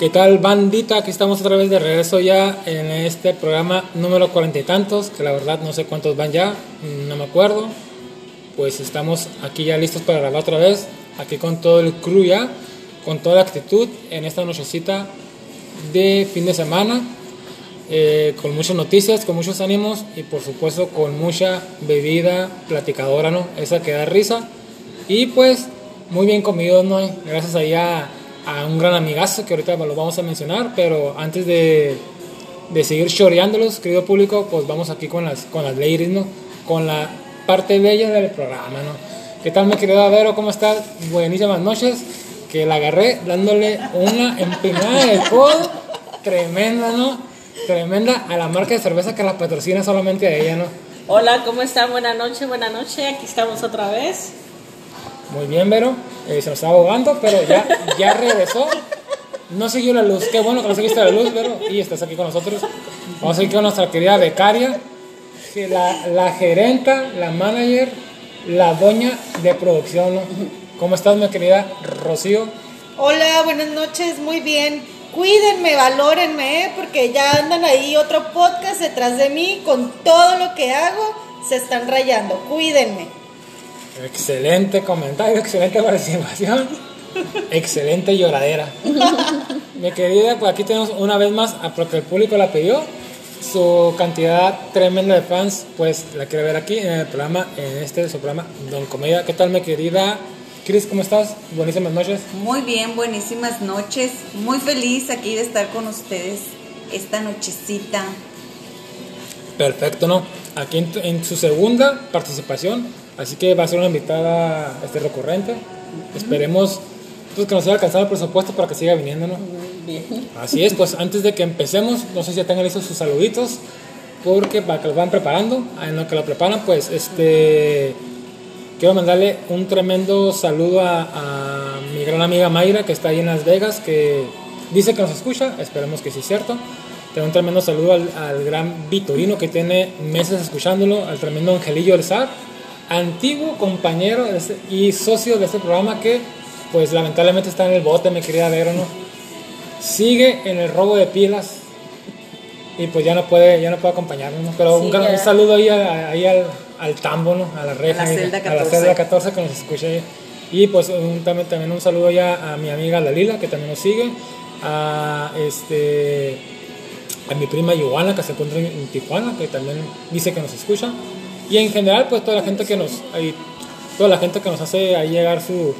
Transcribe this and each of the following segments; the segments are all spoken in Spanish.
¿Qué tal, bandita? Aquí estamos otra vez de regreso ya en este programa número cuarenta y tantos, que la verdad no sé cuántos van ya, no me acuerdo. Pues estamos aquí ya listos para grabar otra vez, aquí con todo el crew ya, con toda la actitud en esta nochecita de fin de semana, eh, con muchas noticias, con muchos ánimos y por supuesto con mucha bebida platicadora, ¿no? Esa que da risa. Y pues muy bien comido, ¿no? Gracias allá a un gran amigazo que ahorita lo vamos a mencionar, pero antes de, de seguir choreándolos, querido público, pues vamos aquí con las, con las ladies, ¿no? Con la parte bella del programa, ¿no? ¿Qué tal, mi querido Vero? ¿Cómo estás? Buenísimas noches. Que la agarré dándole una empinada de codo tremenda, ¿no? Tremenda a la marca de cerveza que la patrocina solamente a ella, ¿no? Hola, ¿cómo están? Buenas noches, buenas noches. Aquí estamos otra vez. Muy bien, Vero. Eh, se nos estaba ahogando, pero ya, ya regresó. No siguió la luz. Qué bueno que no seguiste la luz, Vero. Y estás aquí con nosotros. Vamos a ir con nuestra querida becaria, la, la gerenta, la manager, la doña de producción. ¿no? ¿Cómo estás, mi querida Rocío? Hola, buenas noches, muy bien. Cuídenme, valórenme, ¿eh? porque ya andan ahí otro podcast detrás de mí con todo lo que hago, se están rayando. Cuídenme. Excelente comentario, excelente participación, excelente lloradera. Mi querida, pues aquí tenemos una vez más, a porque el público la pidió, su cantidad tremenda de fans, pues la quiere ver aquí en el programa, en este su programa Don Comedia. ¿Qué tal, mi querida Cris? ¿Cómo estás? Buenísimas noches. Muy bien, buenísimas noches. Muy feliz aquí de estar con ustedes esta nochecita. Perfecto, ¿no? Aquí en, en su segunda participación, así que va a ser una invitada este, recurrente. Esperemos pues, que nos haya alcanzado el presupuesto para que siga viniendo, ¿no? Bien. Así es, pues antes de que empecemos, no sé si ya tengan listos sus saluditos, porque para que los van preparando, en lo que lo preparan, pues este quiero mandarle un tremendo saludo a, a mi gran amiga Mayra, que está ahí en Las Vegas, que dice que nos escucha, esperemos que sí es cierto. Tengo un tremendo saludo al, al gran Vitorino, que tiene meses escuchándolo, al tremendo Angelillo del Zar, antiguo compañero este- y socio de este programa que, pues lamentablemente está en el bote, me quería ver, ¿no? Sigue en el robo de pilas y pues ya no puede, ya no puede acompañarnos, ¿no? Pero Sí, un, un saludo ahí, a- ahí al, al tambo, ¿no? A la reja, A la celda a la 14. celda 14 que nos escucha ahí. Y pues un- también, también un saludo ya a mi amiga Dalila, que también nos sigue, a este a mi prima Giovanna, que se encuentra en, en Tijuana, que también dice que nos escucha. Y en general, pues toda la gente que nos, ahí, toda la gente que nos hace ahí llegar su,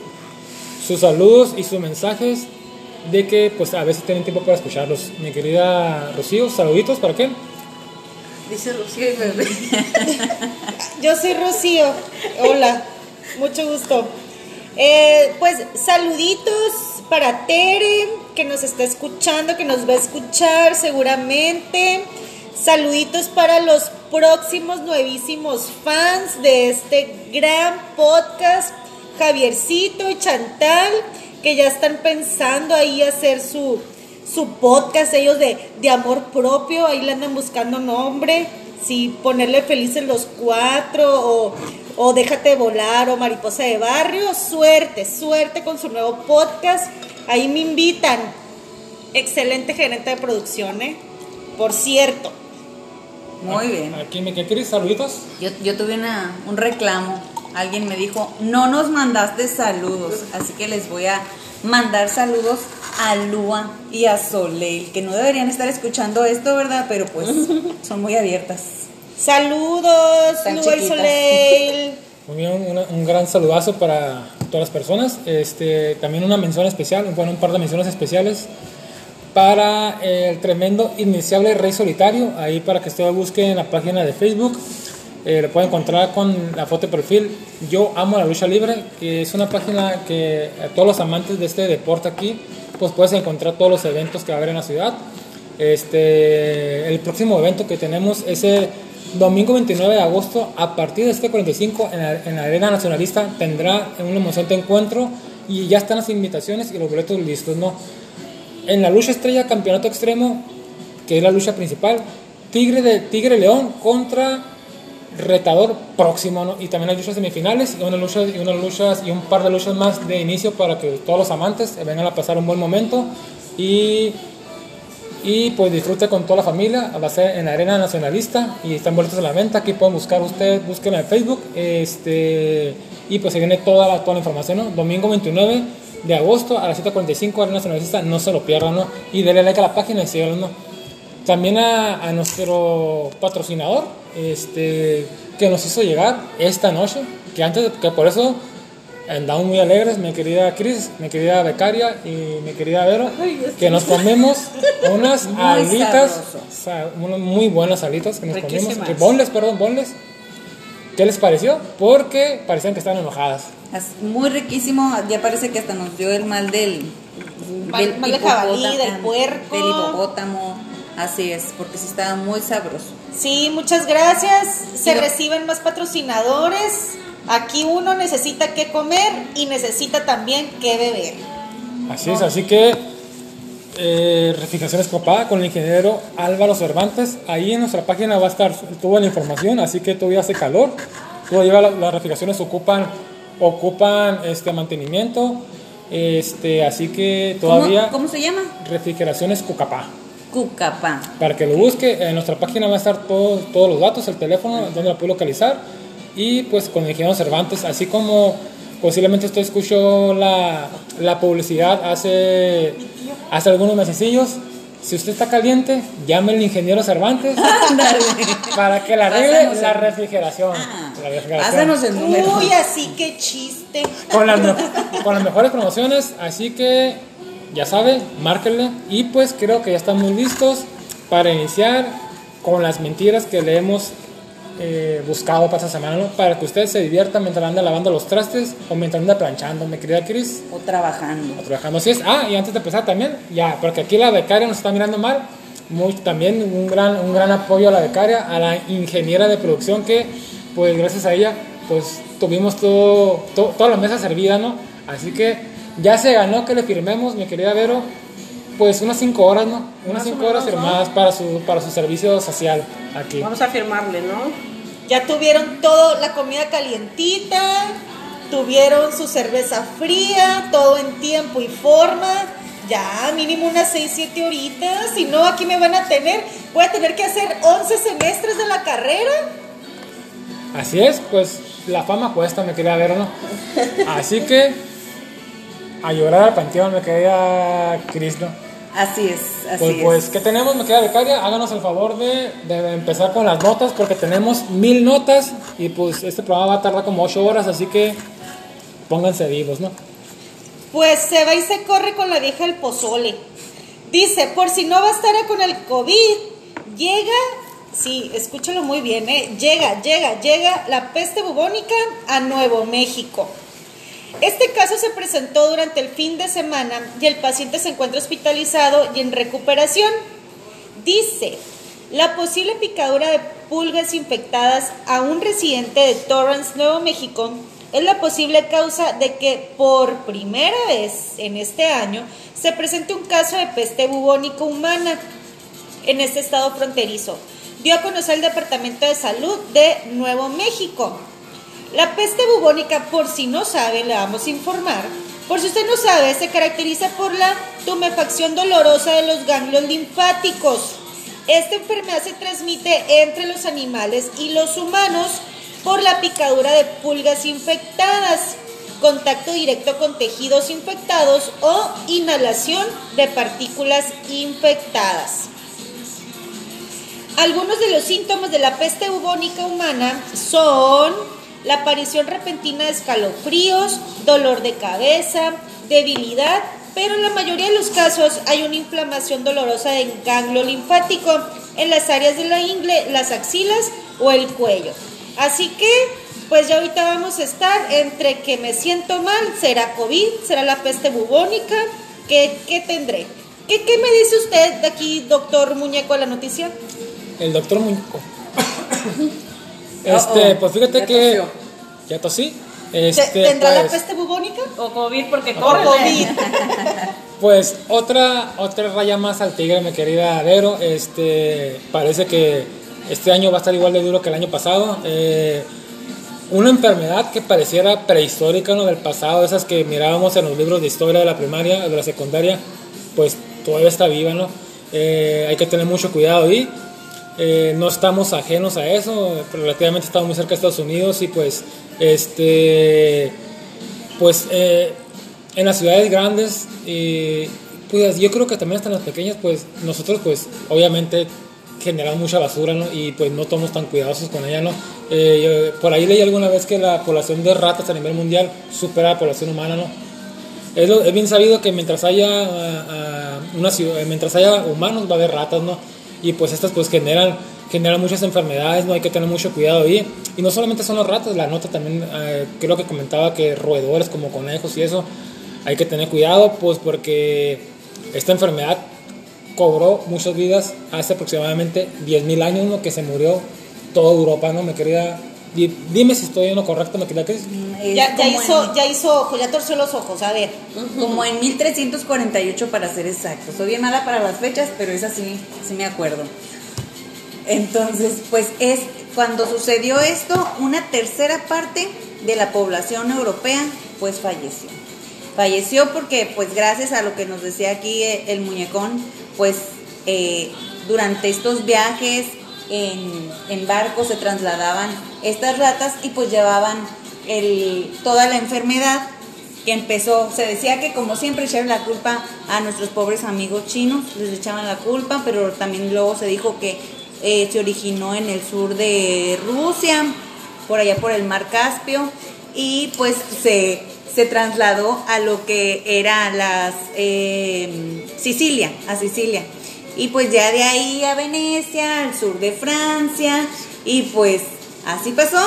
sus saludos y sus mensajes de que pues a veces tienen tiempo para escucharlos. Mi querida Rocío, saluditos para qué? Dice Rocío y bebé. Yo soy Rocío. Hola, mucho gusto. Eh, pues saluditos para Tere, que nos está escuchando, que nos va a escuchar seguramente. Saluditos para los próximos nuevísimos fans de este gran podcast, Javiercito y Chantal, que ya están pensando ahí hacer su, su podcast, ellos de, de amor propio, ahí le andan buscando nombre, si ponerle felices los cuatro o, o déjate volar o mariposa de barrio, suerte, suerte con su nuevo podcast, ahí me invitan, excelente gerente de producción, ¿eh? por cierto. Muy bien. Aquí mi querida saluditos. Yo, yo tuve una, un reclamo. Alguien me dijo, no nos mandaste saludos. Así que les voy a mandar saludos a Lua y a Soleil, que no deberían estar escuchando esto, ¿verdad? Pero pues son muy abiertas. Saludos, Tan Lua y chiquitas. Soleil. Muy bien, una- un gran saludazo para todas las personas. Este, también una mención especial, bueno, un par de menciones especiales para el tremendo iniciable Rey Solitario. Ahí para que ustedes busquen en la página de Facebook. Eh, lo pueden encontrar con la foto de perfil Yo Amo la Lucha Libre, que es una página que a todos los amantes de este deporte aquí, pues puedes encontrar todos los eventos que va a haber en la ciudad. Este, el próximo evento que tenemos es el domingo 29 de agosto a partir de este 45 en la, en la Arena Nacionalista tendrá un emocionante encuentro y ya están las invitaciones y los boletos listos, ¿no? En la lucha estrella campeonato extremo, que es la lucha principal, Tigre de Tigre León contra retador próximo. Y también hay luchas semifinales y unas luchas, y unas luchas y un par de luchas más de inicio para que todos los amantes vengan a pasar un buen momento y, y pues disfrute con toda la familia. A ser en la Arena Nacionalista y están boletos a la venta. Aquí pueden buscar ustedes, busquen en Facebook. Este, y pues se viene toda la, toda la información. Domingo 29 de agosto a las 7.45 Arena Nacionalista, no se lo pierdan, ¿no? Y denle like a la página y síganlo, ¿no? También a, a nuestro patrocinador, este, que nos hizo llegar esta noche, que antes, que por eso andamos muy alegres, mi querida Cris, mi querida Becaria y mi querida Vero, que nos comemos unas Muy alitas, sabroso. sa- unas muy buenas alitas que nos comimos, Riquísimas. que bonles, perdón, bonles. ¿Qué les pareció? Porque parecían que estaban enojadas. Es muy riquísimo, ya parece que hasta nos dio el mal del, Mal- mal de jabalí, del puerco. Del hipopótamo, así es, porque sí estaba muy sabroso. Sí, muchas gracias. Se reciben más patrocinadores. Aquí uno necesita qué comer y necesita también qué beber. Así es, así que eh, Refrigeraciones Copada con el ingeniero Álvaro Cervantes. Ahí en nuestra página va a estar toda la información, así que todavía hace calor. Todavía la- las refrigeraciones ocupan, ocupan este mantenimiento. Este, así que todavía ¿Cómo, cómo se llama? Refrigeraciones Cucapá. Cucapá. Para que lo busque, en nuestra página va a estar todo- todos los datos, el teléfono, donde la puede localizar. Y pues con el ingeniero Cervantes, así como posiblemente usted escuchó la, la publicidad hace, hace algunos mesecillos. Si usted está caliente, llame al ingeniero Cervantes para que le arregle Pásanos la el- refrigeración. Ah, La refrigeración. Pásanos el número. Uy, así que chiste. con las, con las mejores promociones, así que ya sabe, márquenle y pues creo que ya estamos listos para iniciar con las mentiras que le hemos eh, buscado para esta semana, ¿no? para que usted se divierta mientras anda lavando los trastes o mientras anda planchando, mi querida Cris, O trabajando. o trabajando así es. Ah, y antes de empezar también, ya, porque aquí la becaria nos está mirando mal, muy, también un gran, un gran apoyo a la becaria, a la ingeniera de producción que, pues gracias a ella, pues tuvimos todo, to- toda la mesa servida, ¿no? Así que ya se ganó que le firmemos, mi querida Vero, pues unas 5 horas, ¿no? Unas Más o 5 horas firmadas para su, para su servicio social aquí. Vamos a firmarle, ¿no? Ya tuvieron todo, la comida calientita, tuvieron su cerveza fría, todo en tiempo y forma. Ya, mínimo unas 6, 7 horitas. Si no, aquí me van a tener, voy a tener que hacer 11 semestres de la carrera. Así es, pues la fama cuesta, me quería ver, ¿no? Así que a llorar al panteón, me quería Cris, ¿no? Así es, así Pues, es. pues, ¿qué tenemos, me queda becaria? Háganos el favor de, de empezar con las notas, porque tenemos mil notas y pues este programa va a tardar como ocho horas, así que pónganse vivos, ¿no? Pues se va y se corre con la vieja del pozole. Dice, por si no bastara con el COVID, llega, sí, escúchalo muy bien, ¿eh? Llega, llega, llega la peste bubónica a Nuevo México. Este caso se presentó durante el fin de semana y el paciente se encuentra hospitalizado y en recuperación. Dice, la posible picadura de pulgas infectadas a un residente de Torrance, Nuevo México, es la posible causa de que por primera vez en este año se presente un caso de peste bubónica humana en este estado fronterizo. Dio a conocer el Departamento de Salud de Nuevo México. La peste bubónica, por si no sabe, le vamos a informar. Por si usted no sabe, se caracteriza por la tumefacción dolorosa de los ganglios linfáticos. Esta enfermedad se transmite entre los animales y los humanos por la picadura de pulgas infectadas, contacto directo con tejidos infectados o inhalación de partículas infectadas. Algunos de los síntomas de la peste bubónica humana son la aparición repentina de escalofríos, dolor de cabeza, debilidad, pero en la mayoría de los casos hay una inflamación dolorosa del ganglio linfático en las áreas de la ingle, las axilas o el cuello. Así que, pues ya ahorita vamos a estar entre que me siento mal, será COVID, será la peste bubónica, ¿qué, qué tendré? ¿Qué, ¿Qué me dice usted de aquí, doctor Muñeco, a la noticia? El doctor Muñeco. Este, pues fíjate ya que. tosió. Ya tosí. ¿Te- Este, ¿Tendrá la pues, peste bubónica? O COVID porque O corre. COVID. Pues otra, otra raya más al tigre, mi querida Vero. Este, parece que Este año va a estar igual de duro que el año pasado. Eh, una enfermedad que pareciera prehistórica ¿no? del pasado, esas que mirábamos en los libros de historia de la primaria, de la secundaria, pues todavía está viva, ¿no? Eh, hay que tener mucho cuidado ahí. Eh, no estamos ajenos a eso, relativamente estamos muy cerca de Estados Unidos y pues, este, pues eh, en las ciudades grandes, pues yo creo que también hasta en las pequeñas, pues nosotros pues obviamente generamos mucha basura ¿no? y pues no somos tan cuidadosos con ella, ¿no? por ahí leí alguna vez que la población de ratas a nivel mundial supera a la población humana, ¿no? Es, bien sabido que mientras haya, ah, ah, una ciudad, mientras haya humanos va a haber ratas, ¿no? Y pues estas pues generan, generan muchas enfermedades, ¿no? Hay que tener mucho cuidado ahí. Y no solamente son las ratas, la nota también, eh, creo que comentaba que roedores como conejos y eso, hay que tener cuidado, pues porque esta enfermedad cobró muchas vidas hace aproximadamente 10.000 años, ¿no? Que se murió toda Europa, ¿no? Me quería Dime si estoy en lo correcto, me queda que mm, Ya, ya hizo, ya hizo ojo, ya torció los ojos, a ver. Como en 1348 para ser exacto. Soy bien mala para las fechas, pero es así, sí me acuerdo. Entonces, pues es cuando sucedió esto, una tercera parte de la población europea pues falleció. Falleció porque pues gracias a lo que nos decía aquí eh, el muñecón, pues eh, durante estos viajes en, en barcos se trasladaban estas ratas y pues llevaban el, toda la enfermedad que empezó, se decía que como siempre echaron la culpa a nuestros pobres amigos chinos, les echaban la culpa, pero también luego se dijo que eh, se originó en el sur de Rusia, por allá por el mar Caspio, y pues se, se trasladó a lo que era las eh, Sicilia, a Sicilia. Y pues ya de ahí a Venecia, al sur de Francia, y pues así pasó.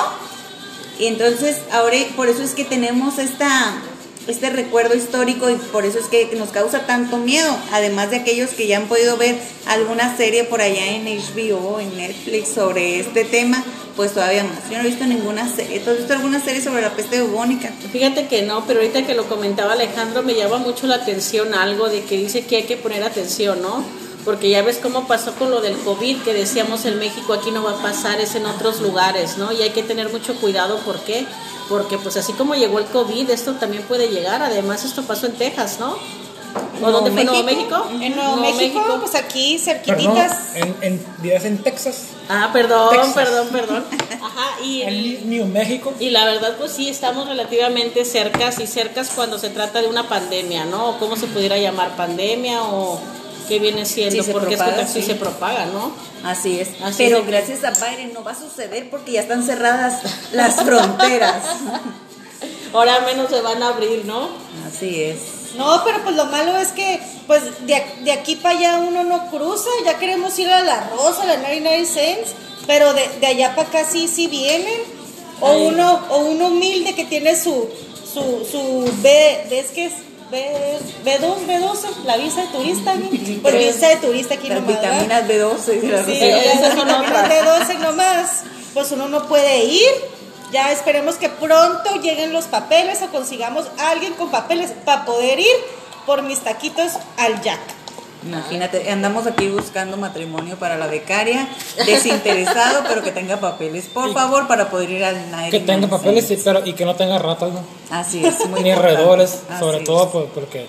Y entonces ahora por eso es que tenemos esta, este recuerdo histórico y por eso es que nos causa tanto miedo. Además de aquellos que ya han podido ver alguna serie por allá en HBO, en Netflix sobre este tema, pues todavía más. Yo no he visto ninguna serie. ¿Tú visto alguna serie sobre la peste bubónica? Fíjate que no, pero ahorita que lo comentaba Alejandro me llama mucho la atención algo de que dice que hay que poner atención, ¿no? Porque ya ves cómo pasó con lo del COVID, que decíamos en México aquí no va a pasar, es en otros lugares, ¿no? Y hay que tener mucho cuidado, ¿por qué? Porque pues así como llegó el COVID, esto también puede llegar, además esto pasó en Texas, ¿no? ¿O dónde fue? ¿Nuevo México? En Nuevo, México, pues aquí cerquititas. en, en, en Texas. Ah, perdón, perdón, perdón. Ajá, y en New México. Y la verdad, pues sí, estamos relativamente cercas y cercas cuando se trata de una pandemia, ¿no? ¿Cómo se pudiera llamar pandemia o que viene siendo, porque propaga, es que se propaga, ¿no? Así es. Pero gracias a Biden no va a suceder porque ya están cerradas las fronteras. Ahora menos se van a abrir, ¿no? Así es. No, pero pues lo malo es que pues de, de aquí para allá uno no cruza, ya queremos ir a la Rosa, a la 99 Cents, pero de, de allá para acá sí, sí vienen. O uno, o uno humilde que tiene su, su, su B, ¿ves que es? B2, B12, la visa de turista, pues visa de turista aquí Las vitaminas B12, sí, vitaminas B12 nomás, pues uno no puede ir. Ya esperemos que pronto lleguen los papeles o consigamos a alguien con papeles para poder ir por mis taquitos al Jack. Imagínate, andamos aquí buscando matrimonio para la becaria, desinteresado, pero que tenga papeles, por favor, para poder ir al night. Que tenga papeles pero, y que no tenga ratas, ¿no? Así es, muy Ni alrededores, sobre todo porque...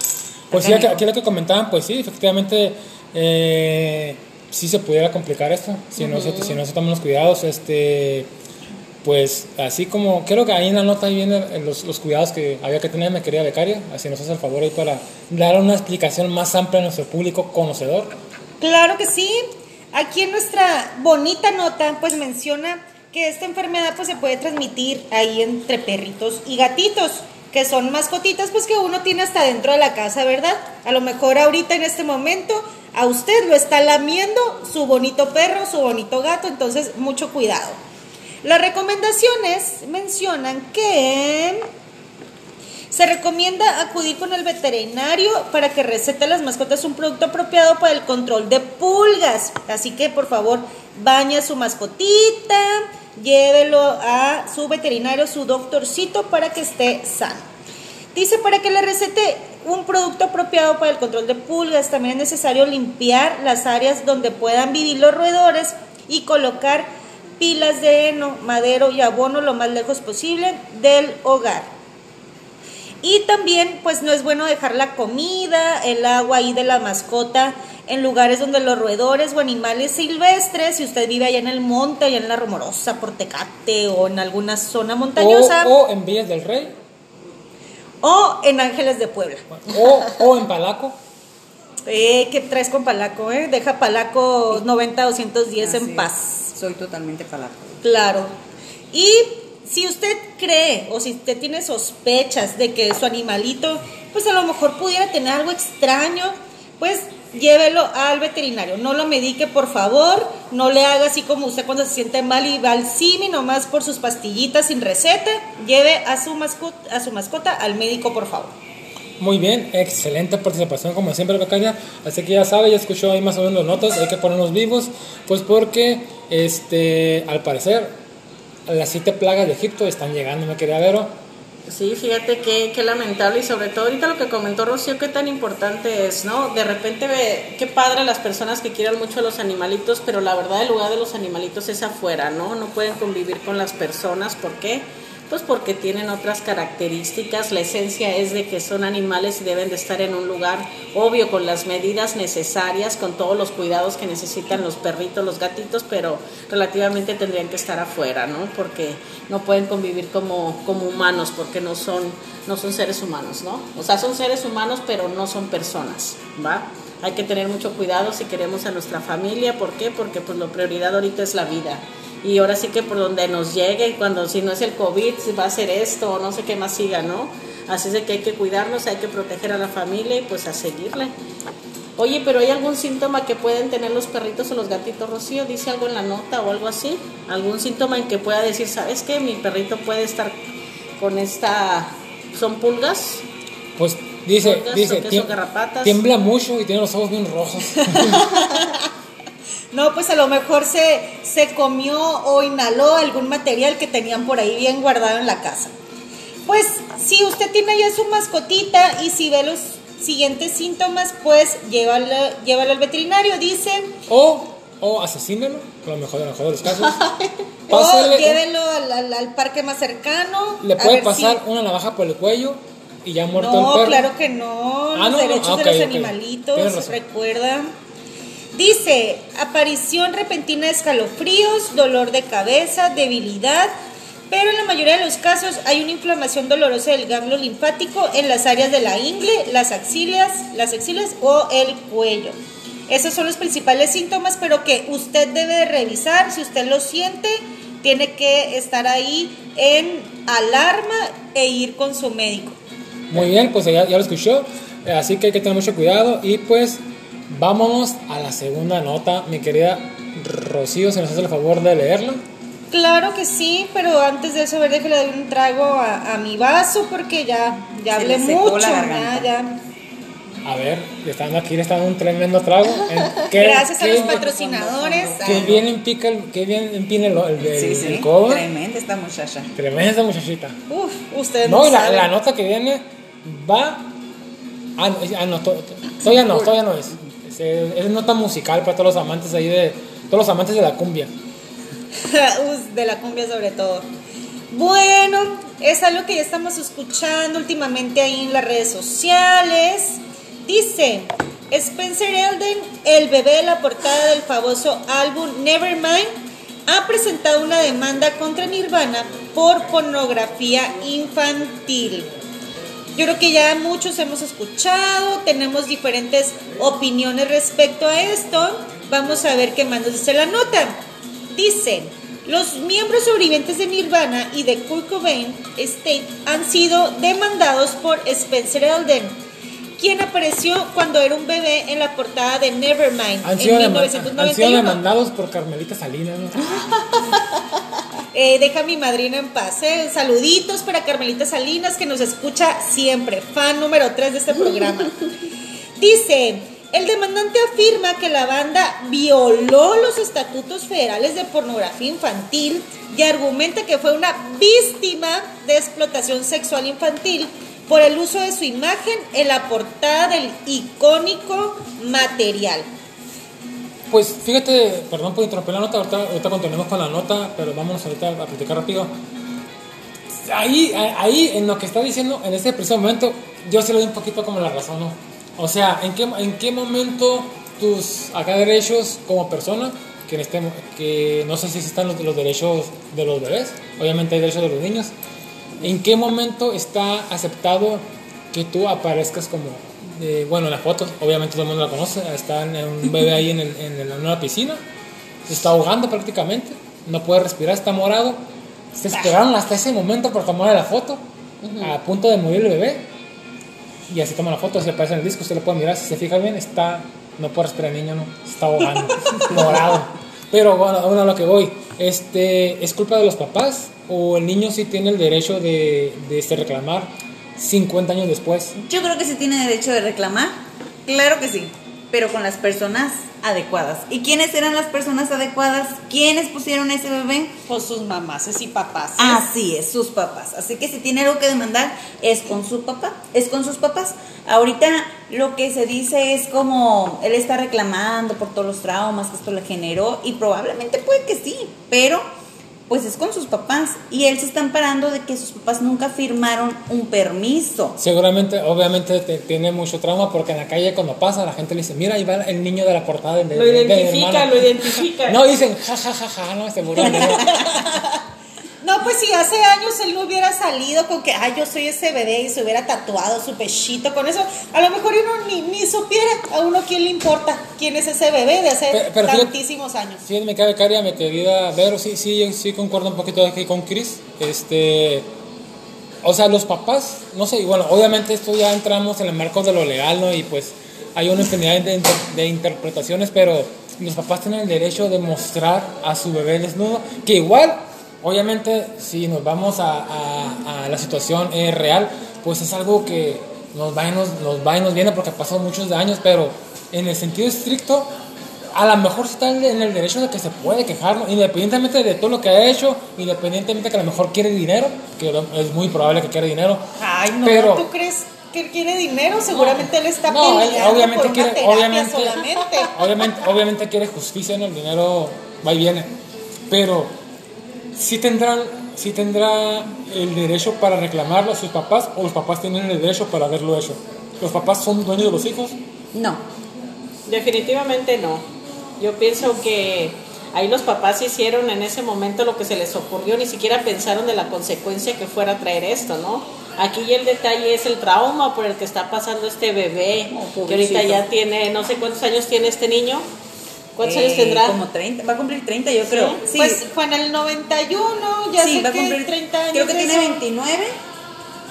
Pues sí, aquí, lo que comentaban, pues sí, efectivamente, eh, sí se pudiera complicar esto, si, no, se, si no se toman los cuidados, este pues así como creo que ahí en la nota vienen los, los, cuidados que había que tener, me querida becaria, así nos hace el favor ahí para dar una explicación más amplia a nuestro público conocedor. Claro que sí, aquí en nuestra bonita nota pues menciona que esta enfermedad pues se puede transmitir ahí entre perritos y gatitos, que son mascotitas pues que uno tiene hasta dentro de la casa, ¿verdad? A lo mejor ahorita en este momento a usted lo está lamiendo su bonito perro, su bonito gato, entonces mucho cuidado. Las recomendaciones mencionan que se recomienda acudir con el veterinario para que recete a las mascotas un producto apropiado para el control de pulgas. Así que por favor, baña a su mascotita, llévelo a su veterinario, su doctorcito para que esté sano. Dice para que le recete un producto apropiado para el control de pulgas, también es necesario limpiar las áreas donde puedan vivir los roedores y colocar pilas de heno, madero y abono lo más lejos posible del hogar. Y también, pues no es bueno dejar la comida, el agua ahí de la mascota en lugares donde los roedores o animales silvestres, si usted vive allá en el monte, allá en la Rumorosa, Portecate o en alguna zona montañosa. O, o en Villas del Rey. O en Ángeles de Puebla. O, o en Palaco. Eh, ¿Qué traes con Palaco? Eh? Deja Palaco 90-210 Así en paz. Soy totalmente palaco. Claro. Y si usted cree o si usted tiene sospechas de que su animalito, pues a lo mejor pudiera tener algo extraño, pues llévelo al veterinario. No lo medique, por favor. No le haga así como usted cuando se siente mal y va al CIMI nomás por sus pastillitas sin receta. Lleve a su mascota, a su mascota al médico, por favor. Muy bien, excelente participación como siempre Becaria, así que ya sabe, ya escuchó ahí más o menos notas, hay que ponernos vivos, pues porque este al parecer las siete plagas de Egipto están llegando, me quería ver. Sí, fíjate qué, qué lamentable y sobre todo ahorita lo que comentó Rocío, qué tan importante es, ¿no? De repente ve, qué padre las personas que quieran mucho a los animalitos, pero la verdad el lugar de los animalitos es afuera, ¿no? No pueden convivir con las personas, ¿por qué? Pues porque tienen otras características, la esencia es de que son animales y deben de estar en un lugar obvio con las medidas necesarias, con todos los cuidados que necesitan los perritos, los gatitos, pero relativamente tendrían que estar afuera, ¿no? Porque no pueden convivir como, como humanos, porque no son, no son seres humanos, ¿no? O sea, son seres humanos, pero no son personas, ¿va? Hay que tener mucho cuidado si queremos a nuestra familia, ¿por qué? Porque pues la prioridad ahorita es la vida y ahora sí que por donde nos llegue, cuando si no es el COVID, va a ser esto o no sé qué más siga, ¿no? Así es de que hay que cuidarnos, hay que proteger a la familia y pues a seguirle. Oye, pero ¿hay algún síntoma que pueden tener los perritos o los gatitos, Rocío? ¿Dice algo en la nota o algo así? ¿Algún síntoma en que pueda decir, sabes qué? Mi perrito puede estar con esta... ¿Son pulgas? Pues dice, ¿Pulgas dice, tiembla mucho y tiene los ojos bien rojos. No, pues a lo mejor se, se comió o inhaló algún material que tenían por ahí bien guardado en la casa. Pues si usted tiene ya su mascotita y si ve los siguientes síntomas, pues llévalo, llévalo al veterinario, dice. o, o asesínelo, a lo mejor, a lo mejor de los casos. O llévelo al, al- al parque más cercano. le puede pasar si- una navaja por el cuello y ya muerto el No, perro. claro que no. Ah, los no, no, derechos ah, de los animalitos, recuerda. Dice, aparición repentina de escalofríos, dolor de cabeza, debilidad, pero en la mayoría de los casos hay una inflamación dolorosa del ganglio linfático en las áreas de la ingle, las axilas, las axilas o el cuello. Esos son los principales síntomas, pero que usted debe de revisar. Si usted lo siente, tiene que estar ahí en alarma e ir con su médico. Muy bien, pues ya, ya lo escuchó. eh, Así que hay que tener mucho cuidado. Y pues vámonos a la segunda nota, mi querida Rocío, si nos hace el favor de leerla. Claro que sí, pero antes de eso, a ver, déjale dar un trago a, a mi vaso porque ya, ya hablé mucho. ya, ya. A ver, están aquí, le están dando un tremendo trago. En- ¿qué- Gracias a qué- los patrocinadores. Qué bien empica el, qué bien empina el, el, el- Sí, sí. el codo. Tremenda esta muchacha. Tremenda muchachita. Uf, ustedes No, no, y la, la nota que viene va. Ah, no, ah, no, to- to- todavía no, todavía no es. Es, nota musical para todos los amantes ahí de. Todos los amantes de la cumbia. De la cumbia sobre todo. Bueno, es algo que ya estamos escuchando últimamente ahí en las redes sociales. Dice, Spencer Elden, el bebé de la portada del famoso álbum Nevermind, ha presentado una demanda contra Nirvana por pornografía infantil. Yo creo que ya muchos hemos escuchado, tenemos diferentes opiniones respecto a esto. Vamos a ver qué más nos dice la nota. Dice, los miembros sobrevivientes de Nirvana y de Kurt Cobain State han sido demandados por Spencer Elden, quien apareció cuando era un bebé en la portada de Nevermind Han en sido, dema- han 1991. sido demandados por Carmelita Salinas. ¿no? Eh, deja a mi madrina en paz. eh. Saluditos para Carmelita Salinas, que nos escucha siempre, fan número 3 de este programa. Dice, el demandante afirma que la banda violó los estatutos federales de pornografía infantil y argumenta que fue una víctima de explotación sexual infantil por el uso de su imagen en la portada del icónico material. Pues fíjate, perdón por interrumpir la nota, ahorita, ahorita continuamos con la nota, pero vámonos ahorita a platicar rápido. Ahí, ahí, en lo que está diciendo, en este preciso momento, yo se lo doy un poquito como la razón, ¿no? O sea, ¿en qué, en qué momento tus acá derechos como persona, que, en este, que no sé si están los, los derechos de los bebés, obviamente hay derechos de los niños, ¿en qué momento está aceptado que tú aparezcas como, eh, bueno, en la foto, obviamente todo el mundo la conoce, está en- un bebé ahí en, el- en, en una piscina, se está ahogando prácticamente, no puede respirar, está morado, se esperaron hasta ese momento para tomar la foto, a punto de morir el bebé, y así toma la foto, se aparece en el disco, usted lo puede mirar, si se fija bien, está, no puede respirar el niño, no, se está ahogando, morado. Pero bueno, bueno, a lo que voy, este, ¿es culpa de los papás o el niño sí tiene el derecho de, de este, reclamar 50 años después? Yo creo que sí tiene derecho de reclamar, claro que sí, pero con las personas adecuadas. ¿Y quiénes eran las personas adecuadas? ¿Quiénes pusieron ese bebé? Pues sus mamás y papás. Así es, sus papás. Así que si tiene algo que demandar, es con su papá, es con sus papás. Ahorita lo que se dice es como él está reclamando por todos los traumas que esto le generó y probablemente puede que sí, pero pues es con sus papás y él se está amparando de que sus papás nunca firmaron un permiso. Seguramente, obviamente te- tiene mucho trauma porque en la calle cuando pasa la gente le dice, mira, ahí va el niño de la portada de, Lo de- identifica, hermana". lo identifica. No, dicen, ja, ja, ja, ja, no, se de él. No, pues si hace años él no hubiera salido con que, ay, yo soy ese bebé y se hubiera tatuado su pechito con eso, a lo mejor uno ni, ni supiera a uno quién le importa quién es ese bebé de hace Pero- pero fíjate- tantísimos años. Sí, me cabe caria, mi querida Vero, sí, sí, sí concuerdo un poquito aquí con Chris. Este, o sea, los papás, no sé, y bueno, obviamente esto ya entramos en el marco de lo legal, ¿no? Y pues hay una infinidad de, inter- de interpretaciones, pero los papás tienen el derecho de mostrar a su bebé desnudo, que igual, obviamente, si nos vamos a, a- a la situación eh, real, pues es algo que nos va, y nos, nos va y nos viene porque pasó muchos años, pero en el sentido estricto, a lo mejor está en el derecho de que se puede quejar, ¿no? independientemente de todo lo que ha hecho, independientemente de que a lo mejor quiere dinero, que es muy probable que quiera dinero. Ay, no, pero, ¿tú crees que quiere dinero? Seguramente él está no, él obviamente por una quiere, obviamente, solamente. obviamente, obviamente quiere justicia en el dinero, va y viene, pero sí tendrán, sí tendrá el derecho para reclamarlo a sus papás o los papás tienen el derecho para haberlo hecho. Los papás son dueños de los hijos. No, Definitivamente no. Yo pienso que ahí los papás hicieron en ese momento lo que se les ocurrió, ni siquiera pensaron de la consecuencia que fuera a traer esto, ¿no? Aquí el detalle es el trauma por el que está pasando este bebé, Oh, que ahorita ya tiene, no sé cuántos años tiene este niño. ¿Cuántos eh, años tendrá? Como 30, va a cumplir 30 yo creo. Sí, Pues fue en el 91, ya sí, sé va a cumplir 30 años. Creo que tiene eso. 29,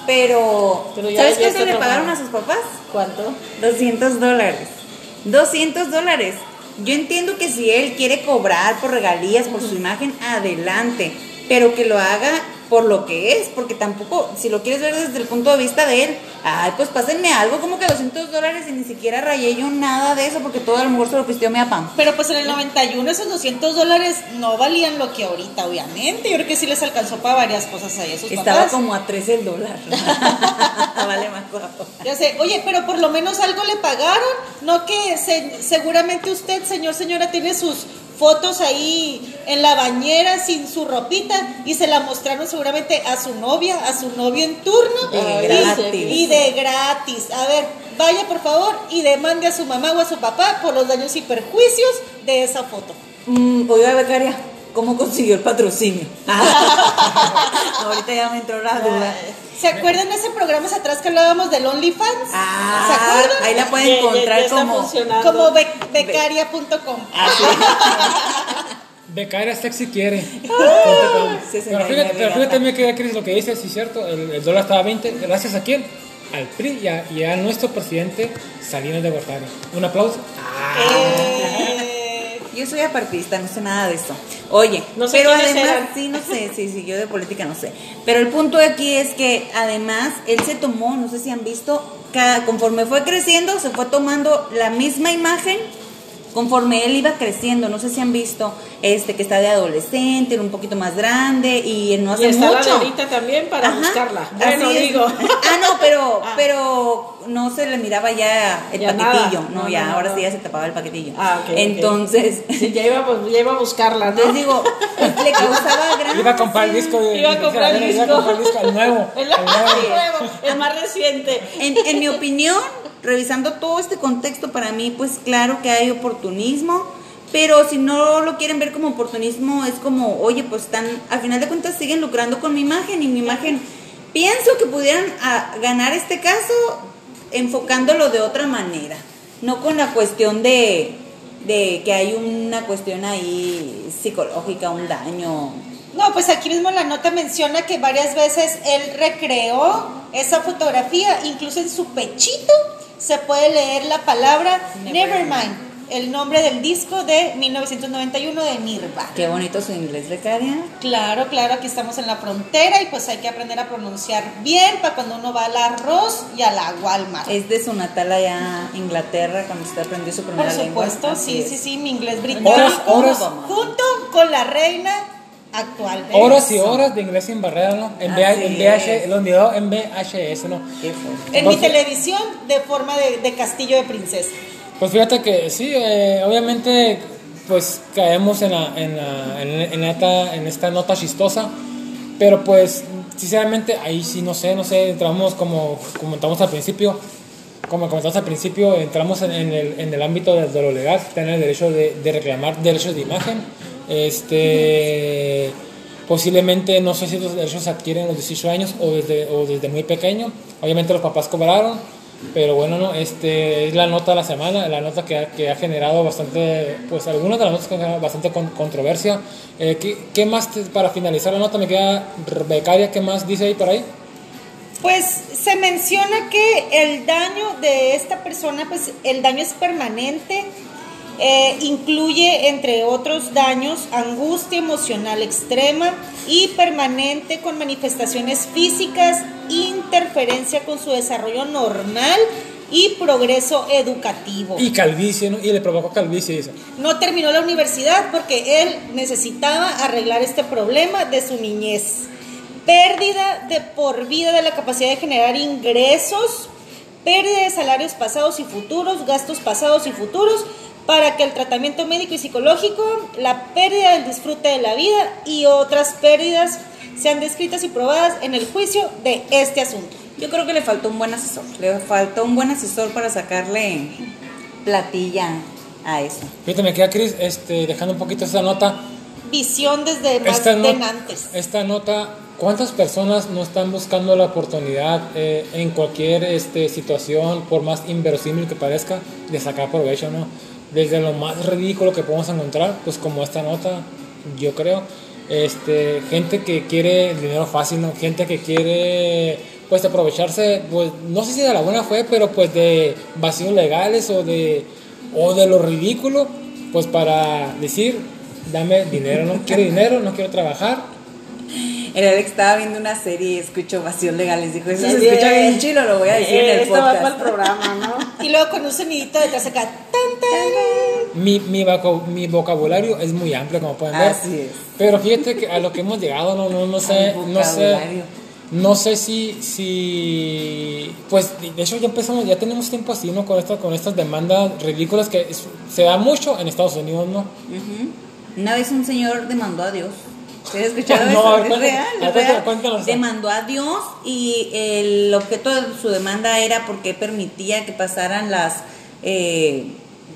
pero, Pero ya- ¿sabes cuánto le pagaron a sus papás? ¿Cuánto? 200 dólares. 200 dólares. Yo entiendo que si él quiere cobrar por regalías, por su imagen, adelante. Pero que lo haga por lo que es, porque tampoco, si lo quieres ver desde el punto de vista de él, ay, pues pásenme algo como que 200 dólares y ni siquiera rayé yo nada de eso, porque todo a lo mejor se lo pisteó mi papá. Pero pues en el 91 esos 200 dólares no valían lo que ahorita, obviamente. Yo creo que sí les alcanzó para varias cosas ahí a sus Estaba papás. como a 13 el dólar. vale más guapo. Ya sé, oye, pero por lo menos algo le pagaron, no que se- seguramente usted, señor, señora, tiene sus fotos ahí en la bañera sin su ropita y se la mostraron seguramente a su novia, a su novio en turno De y- gratis. y de gratis. A ver, vaya por favor y demande a su mamá o a su papá por los daños y perjuicios de esa foto. Mm, oiga, becaria, ¿cómo consiguió el patrocinio? Ahorita ya me entró la duda. ¿Se acuerdan de ese programa atrás que hablábamos del OnlyFans? Ah, ¿Se acuerdan? ahí la pueden Ya- ya- encontrar como... Como be- becaria.com. Becaria sexy quiere. Ah, Pero 69 fíjate, pero fíjate mi querida Cris, lo que dice, sí es cierto, el, el dólar estaba a 20, gracias a quién? Al PRI y a, y a nuestro presidente Salinas de Gortari. Un aplauso. Eh, Yo soy apartista, no sé nada de esto. Oye, No sé pero además, eran. sí, no sé, sí, sí, yo de política no sé. Pero el punto aquí es que además él se tomó, no sé si han visto, cada, conforme fue creciendo, se fue tomando la misma imagen conforme él iba creciendo, no sé si han visto, este que está de adolescente, era un poquito más grande y no hace y está mucho. la también para Ajá, buscarla. Bueno, digo. Ah, no, pero, Ah. pero no se le miraba ya el Ya paquetillo, nada. no, No, ya, no, ahora no. sí ya se tapaba el paquetillo. Ah, ok. Entonces, Sí, ya iba, ya iba a buscarla, ¿no? les digo, le causaba gran Iba a comprar el disco de. Iba a comprar el Iba a disco. comprar el disco, el nuevo. El, el nuevo. nuevo, el más reciente. En, en mi opinión, revisando todo este contexto, para mí, pues claro que hay oportunismo, pero si no lo quieren ver como oportunismo, es como, oye, pues están, al final de cuentas siguen lucrando con mi imagen y mi imagen, pienso que pudieran ah, ganar este caso enfocándolo de otra manera, no con la cuestión de, de que hay una cuestión ahí psicológica, un daño. No, pues aquí mismo la nota menciona que varias veces él recreó esa fotografía, incluso en su pechito se puede leer la palabra Nevermind. Nevermind, el nombre del disco de 1991 de Nirvana. Qué bonito su inglés, becaria. Claro, claro, aquí estamos en la frontera y pues hay que aprender a pronunciar bien para cuando uno va al arroz y a la Walmart. Es de su natal allá, Inglaterra, cuando usted aprendió su Por primera lengua. supuesto, Así sí, es. sí, sí, mi inglés británico, Horas, horas. junto con la reina actual. de Horas y horas de inglés sin barrera, ¿no? En, VH, Así en VHS, ¿no? En mi televisión de forma de, de castillo de princesa. Pues fíjate que sí, eh, obviamente, pues caemos en, en, esta, en esta nota chistosa, pero pues, sinceramente, ahí sí, no sé, no sé, entramos como comentamos al principio, como comentamos al principio, entramos en, el, el ámbito de, de lo legal, tener el derecho de, de reclamar derechos de imagen, este... Posiblemente, no sé si los derechos se adquieren a los 18 años o desde, o desde muy pequeño. Obviamente los papás cobraron, pero bueno, no, este es la nota de la semana, la nota que ha, que ha generado bastante, pues algunas de las notas que han generado bastante con- controversia. Eh, ¿qué, qué más te- para finalizar la nota me queda becaria? ¿Qué más dice ahí por ahí? Pues se menciona que el daño de esta persona, pues el daño es permanente, eh, incluye entre otros daños angustia emocional extrema y permanente con manifestaciones físicas, interferencia con su desarrollo normal y progreso educativo. Y calvicie, ¿no? Y le provocó calvicie, dice. No terminó la universidad porque él necesitaba arreglar este problema de su niñez. Pérdida de por vida de la capacidad de generar ingresos, pérdida de salarios pasados y futuros, gastos pasados y futuros, para que el tratamiento médico y psicológico, la pérdida del disfrute de la vida y otras pérdidas sean descritas y probadas en el juicio de este asunto. Yo creo que le faltó un buen asesor. Le faltó un buen asesor para sacarle platilla a eso. Fíjate, me queda Cris, este, dejando un poquito esta nota. Visión desde más Esta, no- denantes. esta nota, ¿cuántas personas no están buscando la oportunidad eh, en cualquier este, situación, por más inverosímil que parezca, de sacar provecho, ¿no? Desde lo más ridículo que podemos encontrar, pues como esta nota, yo creo, este, gente que quiere dinero fácil, ¿no? Gente que quiere, pues, aprovecharse, pues, no sé si de la buena fe, pero pues de vacíos legales o de, o de lo ridículo, pues para decir, dame dinero, no quiero dinero, no quiero trabajar, El Alex estaba viendo una serie y escuchó vacíos legales. Dijo, eso se Bien. escucha bien chilo, lo voy a decir en el Esto va para el podcast. programa, ¿no? Y luego con un sonidito detrás acá. Tan, tan. Mi, mi, mi vocabulario es muy amplio, como pueden ver. Así es. Pero fíjate que a lo que hemos llegado, no, no, no sé, no sé, no sé si, si, pues de hecho ya empezamos, ya tenemos tiempo así, ¿no? Con estas, con estas demandas ridículas que es- se da mucho en Estados Unidos, ¿no? Ujú. Una vez un señor demandó a Dios. ¿Te has escuchado No, eso? ver, es real. Demandó a Dios y el objeto de su demanda era porque permitía que pasaran las eh,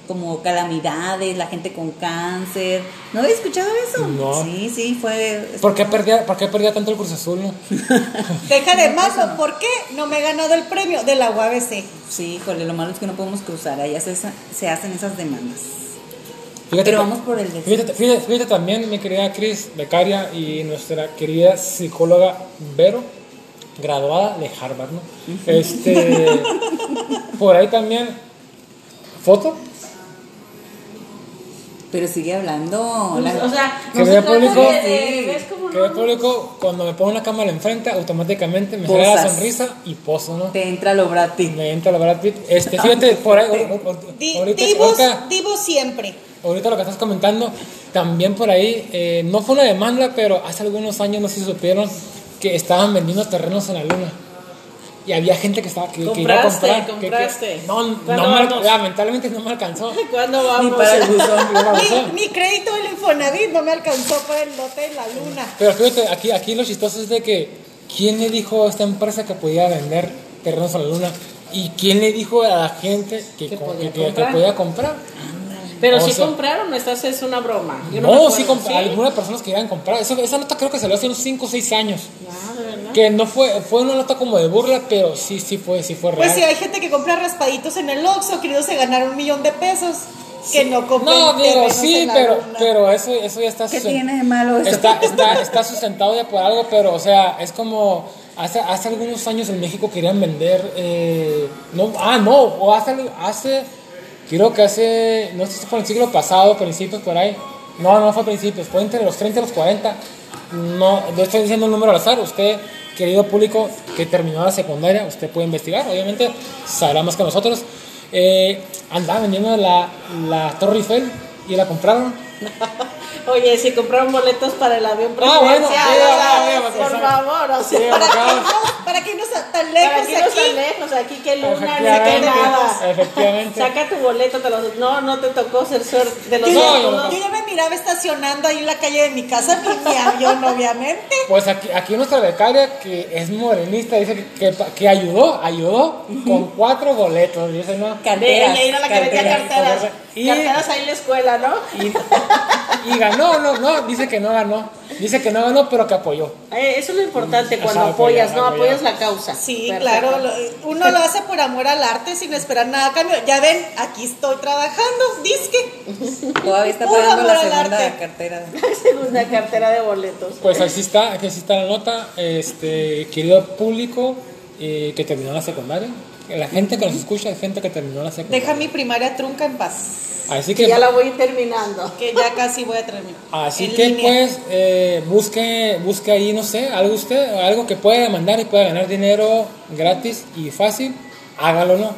como calamidades, la gente con cáncer. ¿No habías escuchado eso? No. Sí, sí, fue. ¿Por qué perdía, por qué perdía tanto el Cruz Azul, no? Deja de mazo, ¿por qué no me he ganado el premio de la UABC? Sí, híjole, lo malo es que no podemos cruzar, allá se, se hacen esas demandas. Fíjate Pero vamos por el de- Fíjate, fíjate, fíjate también, mi querida Cris Becaria y nuestra querida psicóloga Vero, graduada de Harvard, ¿no? Este, por ahí también, foto. Pero sigue hablando. la- O sea, Que vea público. de, de- es como Que no- público, cuando me pongo una cámara enfrente, automáticamente me sale la sonrisa y poso, ¿no? te entra lo Brad Pitt. Me entra la Brad Pitt. Este, fíjate, por ahí, ahor- ahor- Di- ahorita, divos, ahorita, divos siempre. Ahorita lo que estás comentando, también por ahí, eh, no fue una demanda, pero hace algunos años, no sé si supieron, que estaban vendiendo terrenos en la luna. Y había gente que estaba que, que iba a Compraste, comprar. que- que- compraste. no, ¿Cuándo no me, lamentablemente no me alcanzó. ¿Cuándo Ni vamos? para el buzón. No me alcanzó. Mi, mi crédito del Infonavit no me alcanzó para el lote en la luna. Pero fíjate, aquí, aquí lo chistoso es de que ¿quién le dijo a esta empresa que podía vender terrenos a la luna? ¿Y quién le dijo a la gente que, podía que- que- que comprar. podía comprar? Pero O si sea- compraron, estás es una broma. Yo No, me sí, comp- algunas personas querían comprar. Eso- esa nota creo que salió hace unos 5 o 6 años. Ah, ¿de verdad? Que no fue, fue una nota como de burla, pero sí, sí fue, sí fue real. Pues si hay gente que compra raspaditos en el Oxxo, queridos se ganar un millón de pesos, que no compran No, digo, sí, pero, luna. pero eso, eso ya está ¿Qué susten- tiene de malo eso? Está, está, está sustentado ya por algo, pero, o sea, es como. Hace, hace algunos años en México querían vender. eh, no, ah, no, o hace, hace. Creo que hace. No sé si fue en el siglo pasado, principios por ahí. No, no fue principios, fue entre los 30 y los 40. No, yo estoy diciendo un número al azar. Usted, querido público que terminó la secundaria, usted puede investigar, obviamente, sabrá más que nosotros. Eh, andaba vendiendo la, la Torre Eiffel y la compraron. Oye, si compraron boletos para el avión Ah, bueno, presidencial, sí, sea, ah, bueno, porque por favor, o sea, ¿Para acá- qué no? ¿Para qué no está tan para lejos aquí no aquí? están lejos, aquí que luna, ni que Efectivamente, nada. efectivamente. Saca tu boleto, te los... no, no te tocó ser suerte de los Yo, No, ya- yo no. yo ya me miraba estacionando ahí en la calle de mi casa, ni mi avión, obviamente. Pues aquí, aquí nuestra becaria, que es morenista, dice que, que, que ayudó, ayudó con cuatro boletos. Dice, ¿no? De Carteras. ella era la que vendía carteras. carteras. Y- Carteras ahí en la escuela, ¿no? Y, ganó, no, no, dice que no ganó. Dice que no ganó, pero que apoyó. Eh, Eso es lo importante cuando Ajá, apoyas, apoyar, ¿no? apoyar. Apoyas la causa. Sí, Perfecto. claro, lo- uno lo hace por amor al arte sin esperar nada a cambio. Ya ven, aquí estoy trabajando, disque. Todavía está pagando la segunda arte. cartera. Segunda cartera de boletos. Pues así está, aquí sí está la nota. Este, querido público eh, que terminó la secundaria. La gente que nos escucha es gente que terminó la secundaria. Deja mi primaria trunca en paz, Así Que que, ya la voy terminando. que ya casi voy a terminar. así En que línea. pues eh, busque, busque ahí, no sé, algo usted, algo que pueda mandar y pueda ganar dinero gratis y fácil, hágalo, ¿no?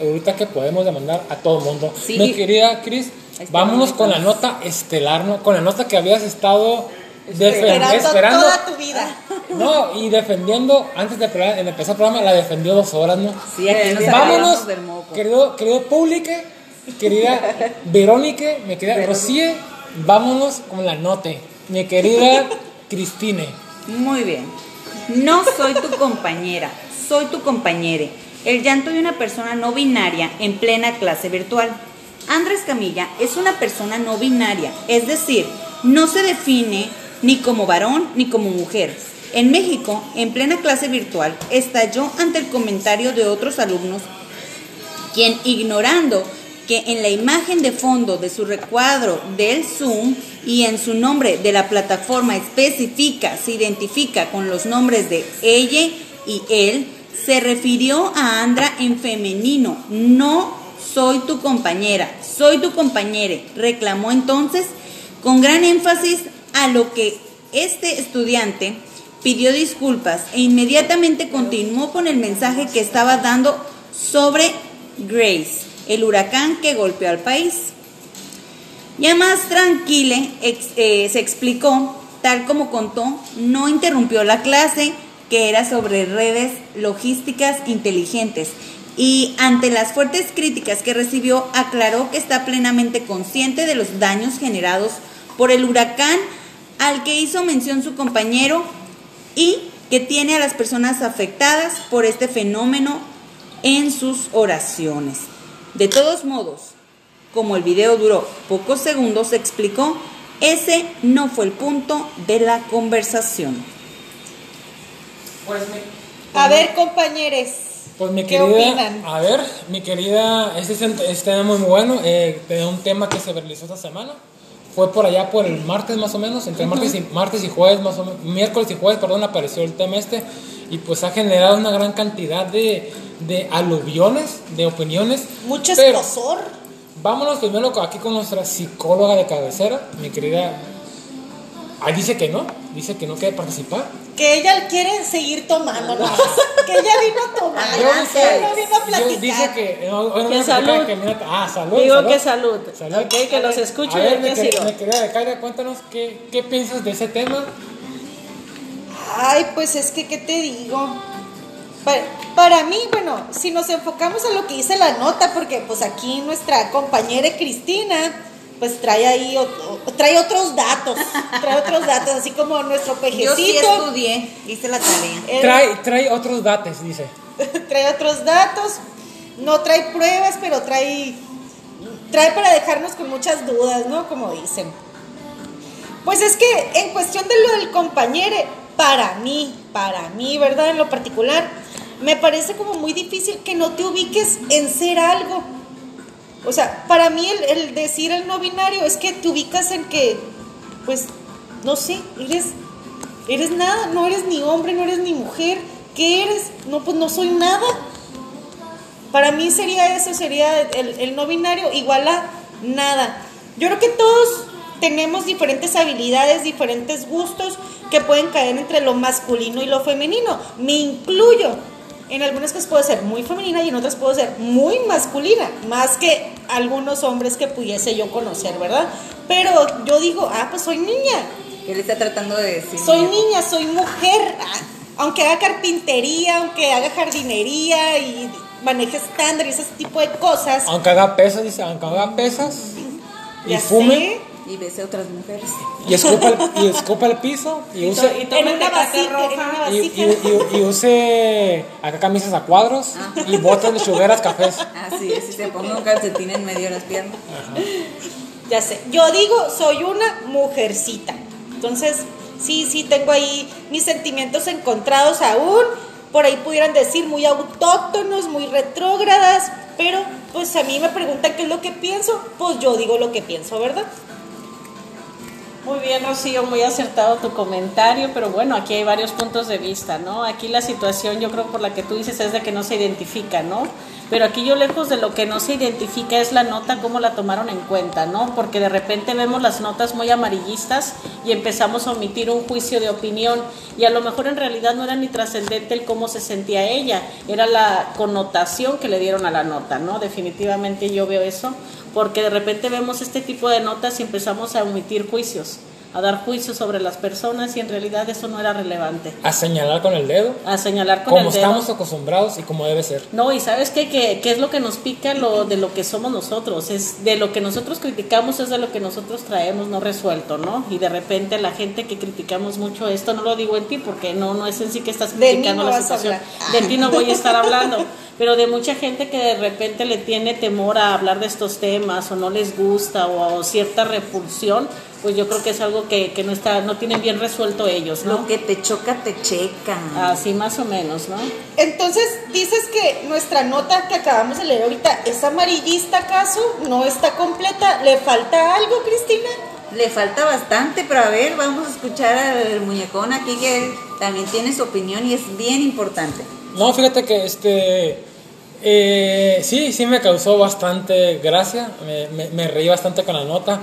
Ahorita que podemos demandar a todo el mundo. Sí. Mi querida Cris, vámonos con la nota estelar, ¿no? Con la nota que habías estado Esperando, esperando. toda tu vida. No, y defendiendo, antes de, empezar el programa, la defendió dos horas, ¿no? Sí, aquí nos Vámonos, del moco. querido, querido público, querida Verónica, mi querida Rocío, vámonos con la note. Mi querida Cristine. Muy bien. No soy tu compañera, soy tu compañere. El llanto de una persona no binaria en plena clase virtual. Andrés Camilla es una persona no binaria, es decir, no se define ni como varón ni como mujer. En México, en plena clase virtual, estalló ante el comentario de otros alumnos quien ignorando que en la imagen de fondo de su recuadro del Zoom y en su nombre de la plataforma específica se identifica con los nombres de ella y él, se refirió a Andra en femenino, no soy tu compañera, soy tu compañere, reclamó entonces con gran énfasis a lo que este estudiante pidió disculpas e inmediatamente continuó con el mensaje que estaba dando sobre Grace, el huracán que golpeó al país. Ya más tranquile ex- eh, se explicó, tal como contó, no interrumpió la clase que era sobre redes logísticas inteligentes y ante las fuertes críticas que recibió aclaró que está plenamente consciente de los daños generados por el huracán al que hizo mención su compañero y que tiene a las personas afectadas por este fenómeno en sus oraciones. De todos modos, como el video duró pocos segundos, explicó, ese no fue el punto de la conversación. Pues mi, A ver, compañeros. pues mi ¿Qué querida, opinan? a ver, mi querida, este es un- este tema muy bueno, eh, de un tema que se realizó esta semana. Fue por allá por el martes más o menos, entre martes y, martes y jueves más o menos, miércoles y jueves, perdón, apareció el tema este y pues ha generado una gran cantidad de, de aluviones, de opiniones. Mucho escosor. vámonos primero aquí con nuestra psicóloga de cabecera, mi querida. Ah, dice que no, dice que no quiere participar. Que ella quiere seguir tomando nomás. que ella vino a tomar. Que dice, ella no vino a yo platicar. dice que. No, no me salud. que mira- ah, salud. Digo salud. que salud. Salud. Ok, que los escucho A y ver, el mi, que querida, sigo. mi querida Becaria, cuéntanos qué, qué piensas de ese tema. Ay, pues es que, ¿qué te digo? Para, para mí, bueno, si nos enfocamos a lo que dice la nota, porque pues aquí nuestra compañera Cristina, pues trae ahí, o- trae otros datos, trae otros datos, así como nuestro Yo pejecito. sí estudié, hice la tarea. Trae, trae otros datos, dice. trae otros datos, no trae pruebas, pero trae, trae para dejarnos con muchas dudas, ¿no? Como dicen. Pues es que en cuestión de lo del compañero, para mí, para mí, ¿verdad? En lo particular, me parece como muy difícil que no te ubiques en ser algo. O sea, para mí el, decir el no binario es que te ubicas en que, pues, no sé, eres, eres nada, no eres ni hombre, no eres ni mujer. ¿Qué eres? No, pues no soy nada. Para mí sería eso, sería el, el no binario igual a nada. Yo creo que todos tenemos diferentes habilidades, diferentes gustos que pueden caer entre lo masculino y lo femenino. Me incluyo. En algunas cosas puedo ser muy femenina y en otras puedo ser muy masculina, más que algunos hombres que pudiese yo conocer, ¿verdad? Pero yo digo, ah, pues soy niña, ¿Qué le está tratando de decir? soy niña, soy mujer. Aunque haga carpintería, aunque haga jardinería y maneje estándar y ese tipo de cosas. Aunque haga pesas, dice, aunque haga pesas y ya fume sé, Y bese a otras mujeres. y escupa el, y escupa el piso y Y use, to- y en tome una en roja. una y, y- y- y use acá camisas a cuadros y botas de chugueras cafés. Así es, si se ponga un calcetín en medio de las piernas. Ya sé. Yo digo, soy una mujercita. Entonces, sí, sí, tengo ahí mis sentimientos encontrados aún. Por ahí pudieran decir muy autóctonos, muy retrógradas. Pero, pues a mí me preguntan qué es lo que pienso. Pues yo digo lo que pienso, ¿verdad? Muy bien, Rocío, muy acertado tu comentario, pero bueno, aquí hay varios puntos de vista, ¿no? Aquí la situación, yo creo por la que tú dices es de que no se identifica, ¿no? Pero aquí yo lejos de lo que no se identifica es la nota, cómo la tomaron en cuenta, ¿no? Porque de repente vemos las notas muy amarillistas y empezamos a omitir un juicio de opinión y a lo mejor en realidad no era ni trascendente el cómo se sentía ella, era la connotación que le dieron a la nota, ¿no? Definitivamente yo veo eso, porque de repente vemos este tipo de notas y empezamos a omitir juicios, a dar juicios sobre las personas y en realidad eso no era relevante, A señalar con el dedo, a señalar con como el dedo. estamos acostumbrados y como debe ser. No, y sabes qué, ¿Qué, qué es lo que nos pica lo de lo que somos nosotros, es de lo que nosotros criticamos es de lo que nosotros traemos no resuelto, ¿no? Y de repente la gente que criticamos mucho esto, no lo digo en ti porque no no es en sí que estás criticando la situación, de ti no voy a estar hablando, pero de mucha gente que de repente le tiene temor a hablar de estos temas o no les gusta o, o cierta repulsión, pues yo creo que es algo que, que no está no tienen bien resuelto ellos, ¿no? Lo que te choca, te checa. Así más o menos, ¿no? Entonces, dices que nuestra nota que acabamos de leer ahorita es amarillista, ¿acaso? ¿No está completa? ¿Le falta algo, Cristina? Le falta bastante, pero a ver, vamos a escuchar al muñecón aquí que también tiene su opinión y es bien importante. No, fíjate que este. eh, sí, sí me causó bastante gracia. Me, me- me reí bastante con la nota.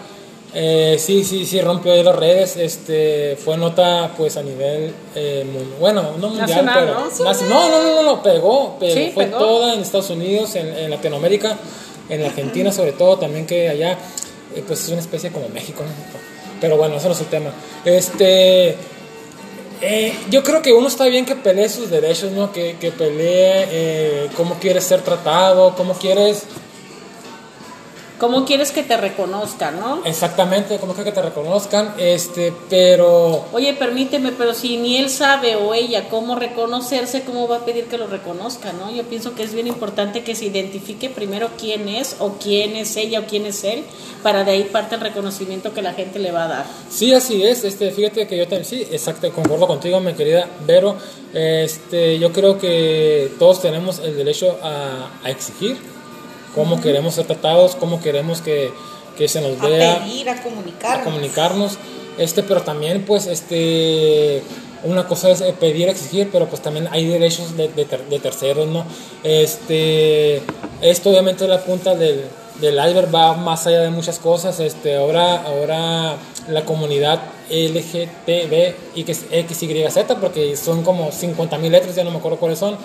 Eh, sí, sí, sí rompió ahí las redes. Este, fue nota, pues a nivel. eh, bueno, no mundial, Nacional, pero. ¿no? no, no, no, no, no, pegó. pegó. Sí, fue pegó. toda en Estados Unidos, en, en Latinoamérica, en Argentina, sobre todo, también que allá. eh, pues es una especie como México, ¿no? Pero bueno, ese no es el tema. Este. Eh, yo creo que uno está bien que pelee sus derechos, ¿no? Que, que pelee eh, cómo quieres ser tratado, cómo quieres ¿Cómo quieres que te reconozcan, no? exactamente, cómo quieres que te reconozcan, este, pero Oye, permíteme, pero si ni él sabe o ella cómo reconocerse, ¿cómo va a pedir que lo reconozca, no? Yo pienso que es bien importante que se identifique primero quién es o quién es ella o quién es él, para de ahí parte el reconocimiento que la gente le va a dar. sí, así es, este, fíjate que yo también, sí, exacto, concuerdo contigo, mi querida Vero, este, yo creo que todos tenemos el derecho a, a exigir cómo queremos ser tratados, cómo queremos que, que se nos A vea. pedir, a a comunicar. comunicarnos, este, pero también pues este una cosa es pedir, exigir, pero pues también hay derechos de, de ter- de terceros, ¿no? Este, esto obviamente es la punta del, del iceberg va más allá de muchas cosas. Este, ahora, ahora la comunidad LGTB y que es XYZ, porque son como 50 mil letras, ya no me acuerdo cuáles son,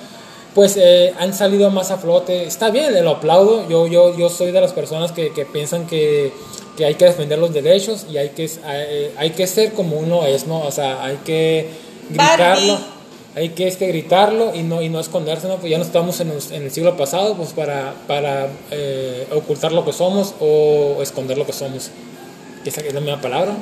pues eh, han salido más a flote. Está bien, lo aplaudo. Yo, yo, yo soy de las personas que, que piensan que, que, hay que defender los derechos y hay que, hay, hay que ser como uno es, ¿no? O sea, hay que gritarlo. Barbie hay que este, gritarlo y no, y no esconderse, ¿no? Pues ya no estamos en el, en el siglo pasado, pues para, para eh, ocultar lo que somos o esconder lo que somos esa es la misma palabra.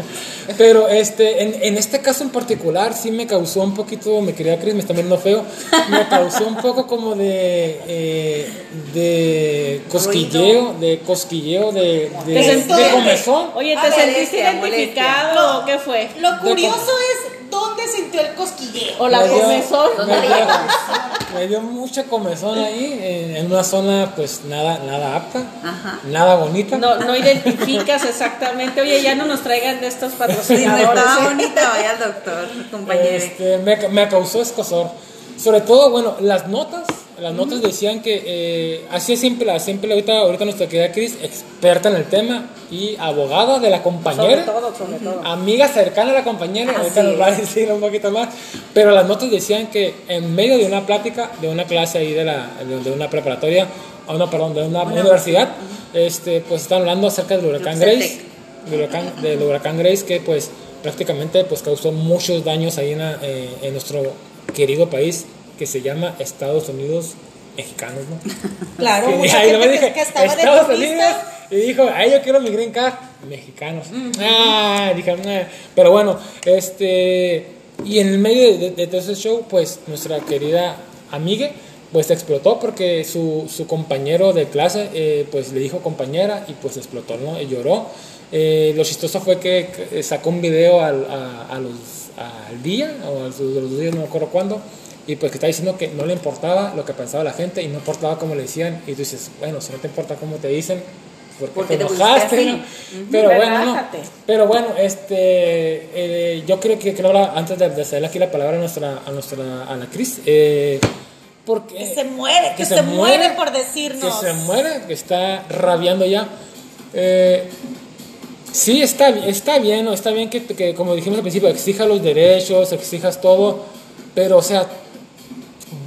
Pero este, en, en, este caso en particular sí me causó un poquito, me quería Cris, me está viendo feo, me causó un poco como de, eh, de cosquilleo, de cosquilleo, de, de, de, comezón. Oye, ¿te sentiste identificado o qué fue? Lo curioso es dónde sintió el cosquilleo. O la comezón. Me dio, mucha comezón ahí, en, una zona pues nada, nada apta, nada bonita. No, no identificas exactamente. Oye, ya no nos traigan de estos patrocinadores. No estaba bonita, vaya al doctor, compañero. Este, me, me, causó escosor. Sobre todo, bueno, las notas. Las notas decían que eh, así es siempre, siempre ahorita, ahorita nuestra querida Cris, experta en el tema y abogada de la compañera. Sobre todo, sobre todo. Amiga cercana a la compañera, ahorita nos va a decir un poquito más. Pero las notas decían que en medio de una plática, de una clase ahí de, la, de una preparatoria, o no, perdón, de una universidad, este, pues están hablando acerca del huracán Grace del huracán, del huracán Grace que pues prácticamente pues causó muchos daños ahí en, eh, en nuestro querido país que se llama Estados Unidos mexicanos, ¿no? Claro, que, mucha gente dije, que, estaba Estados de Unidos y dijo, ay, yo quiero mi green card, mexicanos. Ah, dije, pero bueno, este y en el medio de, de, todo ese show, pues nuestra querida amiga pues explotó porque su, su compañero de clase pues pues le dijo compañera y pues explotó, ¿no? Y lloró. Eh, lo chistoso fue que sacó un video al, a, los, al día, o a los, días, no me acuerdo cuándo, y pues que está diciendo que no le importaba lo que pensaba la gente y no importaba cómo le decían, y tú dices, bueno, si no te importa cómo te dicen, porque, te, enojaste, pero bueno, no, pero bueno, este, eh, yo creo que, creo antes de, de hacerle aquí la palabra a nuestra, a nuestra, a la Cris, eh, porque que se muere, que, se, muere, por decirnos, que se muere, que está rabiando ya. Eh, Sí, está, está bien, ¿no? está bien que, que, como dijimos al principio, exija los derechos, exijas todo, pero, o sea,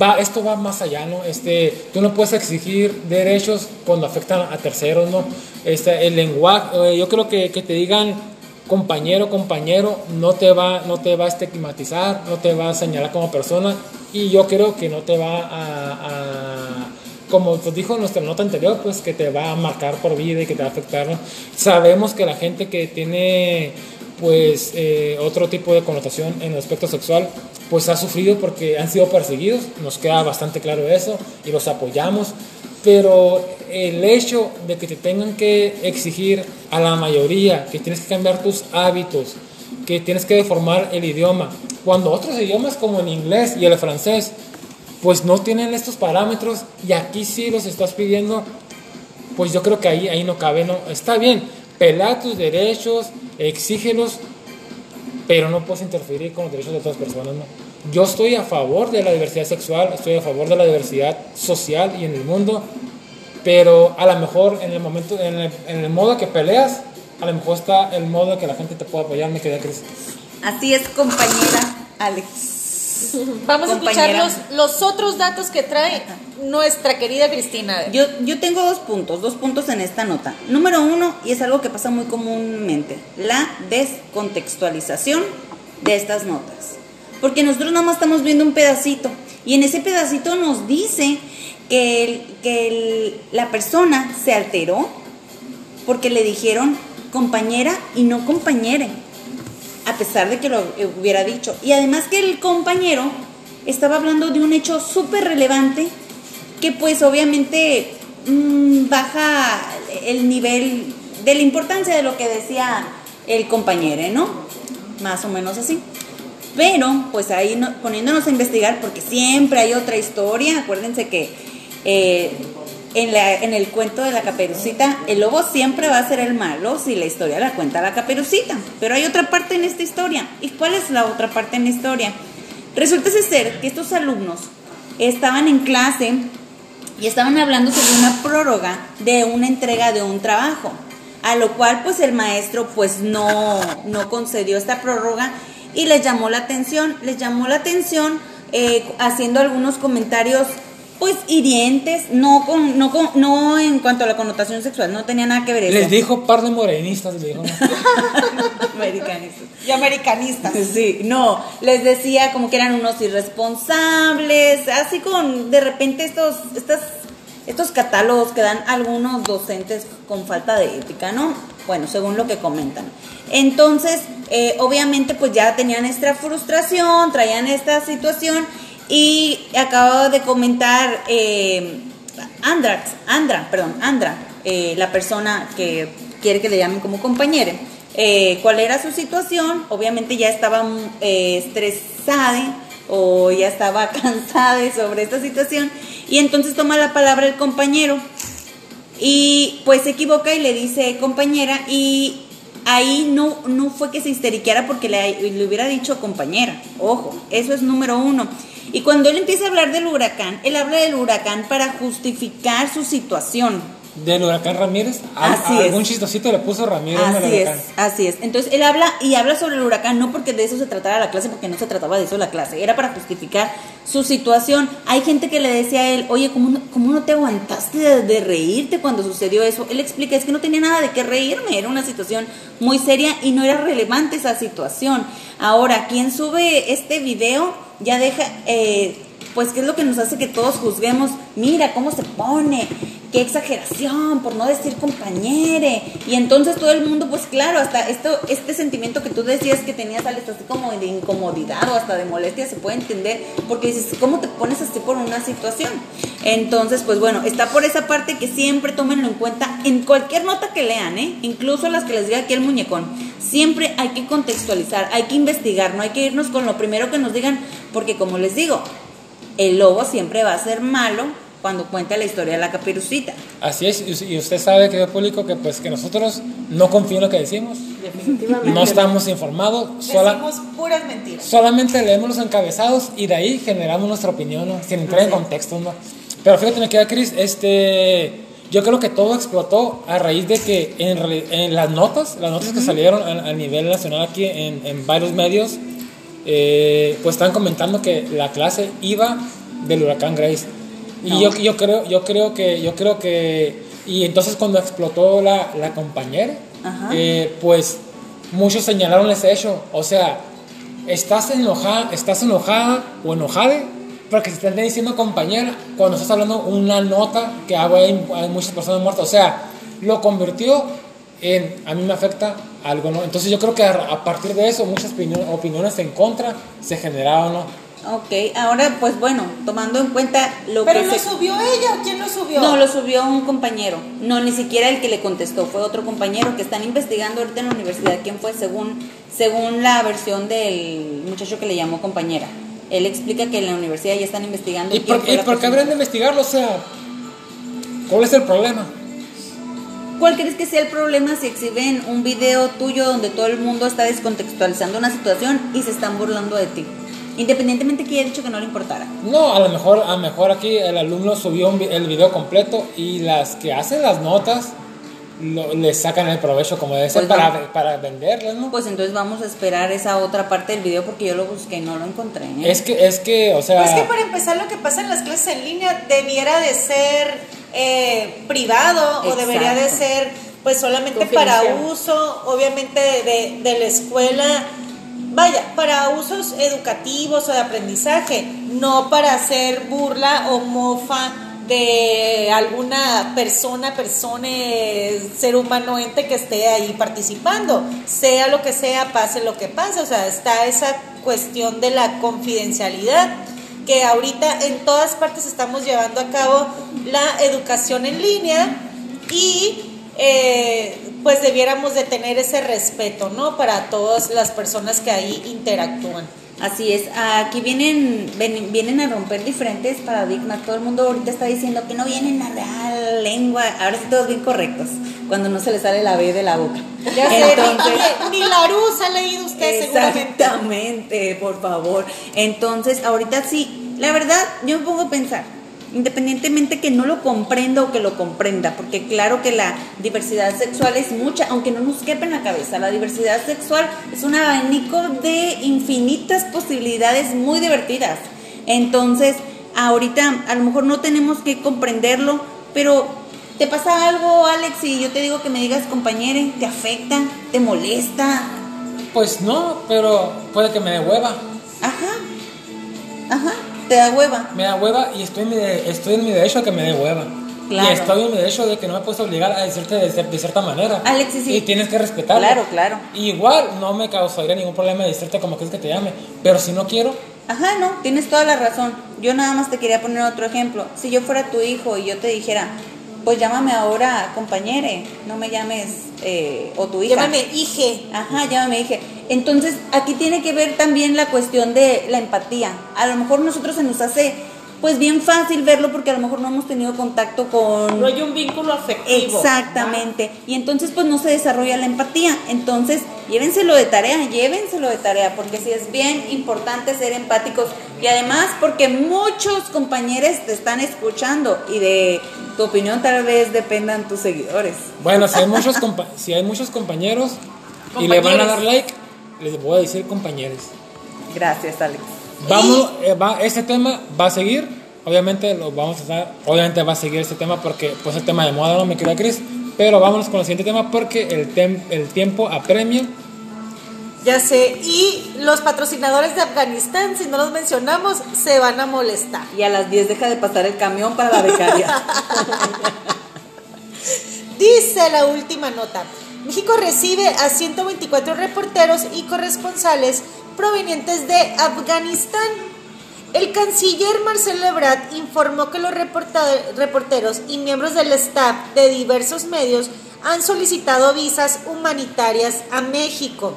va, esto va más allá, ¿no? Este, tú no puedes exigir derechos cuando afectan a terceros, ¿no? Este, el lenguaje, eh, yo creo que, que te digan compañero, compañero, no te, va, no te va a estigmatizar, no te va a señalar como persona, y yo creo que no te va a como pues dijo nuestra nota anterior, pues que te va a marcar por vida y que te va a afectar. Sabemos que la gente que tiene pues eh, otro tipo de connotación en el aspecto sexual, pues ha sufrido porque han sido perseguidos, nos queda bastante claro eso y los apoyamos, pero el hecho de que te tengan que exigir a la mayoría que tienes que cambiar tus hábitos, que tienes que deformar el idioma, cuando otros idiomas como el inglés y el francés pues no tienen estos parámetros y aquí sí los estás pidiendo, pues yo creo que ahí, ahí no cabe, no, está bien, pelea tus derechos, exígelos, pero no puedes interferir con los derechos de otras personas, no. Yo estoy a favor de la diversidad sexual, estoy a favor de la diversidad social y en el mundo, pero a lo mejor en el momento, en el, modo que peleas, a lo mejor está el modo que la gente te pueda apoyar, me queda Cris. Así es, compañera Alex. Vamos a escuchar los, los, otros datos que trae nuestra querida Cristina. Yo, yo tengo dos puntos, dos puntos en esta nota. Número uno, y es algo que pasa muy comúnmente, la descontextualización de estas notas. Porque nosotros nada más estamos viendo un pedacito y en ese pedacito nos dice que, que la persona se alteró porque le dijeron compañera y no compañere a pesar de que lo hubiera dicho. Y además que el compañero estaba hablando de un hecho súper relevante que pues obviamente mm, baja el nivel de la importancia de lo que decía el compañero, ¿no? Más o menos así. Pero pues ahí poniéndonos a investigar, porque siempre hay otra historia, acuérdense que eh, en, el cuento de la caperucita, el lobo siempre va a ser el malo si la historia la cuenta la caperucita. Pero hay otra parte en esta historia. ¿Y cuál es la otra parte en la historia? Resulta ser que estos alumnos estaban en clase y estaban hablando sobre una prórroga de una entrega de un trabajo, a lo cual pues el maestro pues no, no concedió esta prórroga y les llamó la atención, les llamó la atención eh, haciendo algunos comentarios pues hirientes, no con, no con, no en cuanto a la connotación sexual, no tenía nada que ver eso. Les dijo par de morenistas, le dijo. Americanistas. Y americanistas. Sí, no, les decía como que eran unos irresponsables, así con de repente estos, estas, estos catálogos que dan algunos docentes con falta de ética, ¿no? Bueno, según lo que comentan. Entonces, eh, obviamente, pues ya tenían esta frustración, traían esta situación y acabo de comentar eh, Andrax, Andra, perdón, Andra, eh, la persona que quiere que le llamen como compañera. Eh, cuál era su situación, obviamente ya estaba eh, estresada o ya estaba cansada sobre esta situación y entonces toma la palabra el compañero y pues se equivoca y le dice compañera y ahí no, no fue que se histeriqueara porque le hubiera dicho compañera, ojo, eso es número uno. Y cuando él empieza a hablar del huracán, él habla del huracán para justificar su situación. Del huracán Ramírez. A- Así a es. algún chistosito le puso Ramírez en el Así es, así es. Entonces él habla y habla sobre el huracán, no porque de eso se tratara la clase, porque no se trataba de eso la clase, era para justificar su situación. Hay gente que le decía a él, oye, ¿cómo no, cómo no te aguantaste de, de reírte cuando sucedió eso? Él explica, es que no tenía nada de qué reírme, era una situación muy seria y no era relevante esa situación. Ahora, quien sube este video ya deja... Eh, pues qué es lo que nos hace que todos juzguemos, mira cómo se pone, qué exageración, por no decir compañere. Y entonces todo el mundo, pues claro, hasta esto, este sentimiento que tú decías que tenías, Alex, así como de incomodidad o hasta de molestia, se puede entender, porque dices, ¿cómo te pones así por una situación? Entonces, pues bueno, está por esa parte que siempre tómenlo en cuenta en cualquier nota que lean, ¿eh? Incluso las que les diga aquí el muñecón. Siempre hay que contextualizar, hay que investigar, no hay que irnos con lo primero que nos digan, porque como les digo, el lobo siempre va a ser malo cuando cuenta la historia de la caperucita. Así es, y usted sabe, querido público, que pues que nosotros no confío en lo que decimos, Definitivamente. no estamos informados, sola- Decimos puras mentiras. solamente leemos los encabezados y de ahí generamos nuestra opinión, ¿no? sin entrar en contexto. ¿no? Pero fíjate, me queda Cris, este, yo creo que todo explotó a raíz de que en, las notas, las notas que salieron a, a nivel nacional aquí en, en varios medios, eh, pues están comentando que la clase iba del huracán Grace. Y No. yo, yo creo, yo creo que, yo creo que, y entonces cuando explotó la, la compañera, eh, pues muchos señalaron ese hecho. O sea, estás enojada, estás enojada o enojada porque se están diciendo compañera cuando estás hablando una nota que hago hay, hay muchas personas muertas. O sea, lo convirtió en a mí me afecta algo, ¿no? Entonces yo creo que a, a partir de eso muchas opinio- opiniones en contra se generaron, ¿no? Ok, ahora pues bueno, tomando en cuenta lo ¿Pero que lo se... subió ella o quién lo subió? No, lo subió un compañero. No, ni siquiera el que le contestó, fue otro compañero que están investigando ahorita en la universidad quién fue según, según la versión del muchacho que le llamó compañera. Él explica que en la universidad ya están investigando ¿Y por, y qué habrían de investigarlo? O sea, ¿cuál es el problema? ¿Cuál crees que sea el problema si exhiben un video tuyo donde todo el mundo está descontextualizando una situación y se están burlando de ti? Independientemente que haya dicho que no le importara. No, a lo mejor, a lo mejor aquí el alumno subió un el video completo y las que hacen las notas lo- le sacan el provecho como debe ser Pues para, no. para venderlas, ¿no? Pues entonces vamos a esperar esa otra parte del video porque yo lo busqué y no lo encontré. ¿eh? Es que, es que, o sea, Pues que para empezar lo que pasa en las clases en línea debiera de ser eh, privado o debería de ser pues solamente para uso obviamente de, de la escuela, vaya, para usos educativos o de aprendizaje, no para hacer burla o mofa de alguna persona, persona, ser humano, ente que esté ahí participando, sea lo que sea, pase lo que pase, o sea, está esa cuestión de la confidencialidad que ahorita en todas partes estamos llevando a cabo la educación en línea y eh, pues debiéramos de tener ese respeto, ¿no? Para todas las personas que ahí interactúan. Así es, aquí vienen, ven- vienen a romper diferentes paradigmas. Todo el mundo ahorita está diciendo que no vienen a real lengua. Ahora sí todos bien correctos, cuando no se les sale la B de la boca. Ya sé, Entonces, ni, ni la Rus ha leído usted seguramente. Exactamente, por favor. Entonces, ahorita sí, la verdad, yo me pongo a pensar, independientemente que no lo comprenda o que lo comprenda, porque claro que la diversidad sexual es mucha, aunque no nos quepa en la cabeza, la diversidad sexual es un abanico de infinitas posibilidades muy divertidas. Entonces, ahorita a lo mejor no tenemos que comprenderlo, pero ¿te pasa algo, Alex, y yo te digo que me digas compañere? ¿Te afecta? ¿Te molesta? Pues no, pero puede que me dé hueva. Ajá, ajá, te da hueva. Me da hueva y estoy en mi, de- estoy en mi derecho a que me dé hueva. Claro. Y estoy en mi derecho de que no me puedes obligar a decirte de, de cierta manera. Alexis, sí. Y tienes que respetarlo. Claro, claro. Igual no me causaría ningún problema decirte como quieres que te llame. Pero si no quiero, Ajá, no, tienes toda la razón. Yo nada más te quería poner otro ejemplo. Si yo fuera tu hijo y yo te dijera, pues llámame ahora compañere, no me llames eh, o tu hija. Llámame hije. Ajá, llámame dije. Entonces, aquí tiene que ver también la cuestión de la empatía. A lo mejor nosotros se nos hace pues bien fácil verlo porque a lo mejor no hemos tenido contacto con No hay un vínculo afectivo. Exactamente. Y entonces pues no se desarrolla la empatía. Entonces, llévenselo de tarea, llévenselo de tarea, porque sí es bien importante ser empáticos. Y además porque muchos compañeros te están escuchando y de tu opinión tal vez dependan tus seguidores. bueno, si hay muchos, compa- si hay muchos compañeros y le van a dar like, les voy a decir compañeros. Gracias, Alex. Vamos, eh, va, este tema va a seguir. Obviamente lo vamos a estar, obviamente va a seguir este tema porque pues el tema de moda, ¿no? Mi querida Cris. Pero vámonos con el siguiente tema porque el, tem- el tiempo apremia. Ya sé. Y los patrocinadores de Afganistán, si no los mencionamos, se van a molestar. Y a las 10 deja de pasar el camión para la becaria. Dice la última nota. México recibe a 124 reporteros y corresponsales provenientes de Afganistán. El canciller Marcelo Ebrard informó que los reporteros y miembros del staff de diversos medios han solicitado visas humanitarias a México.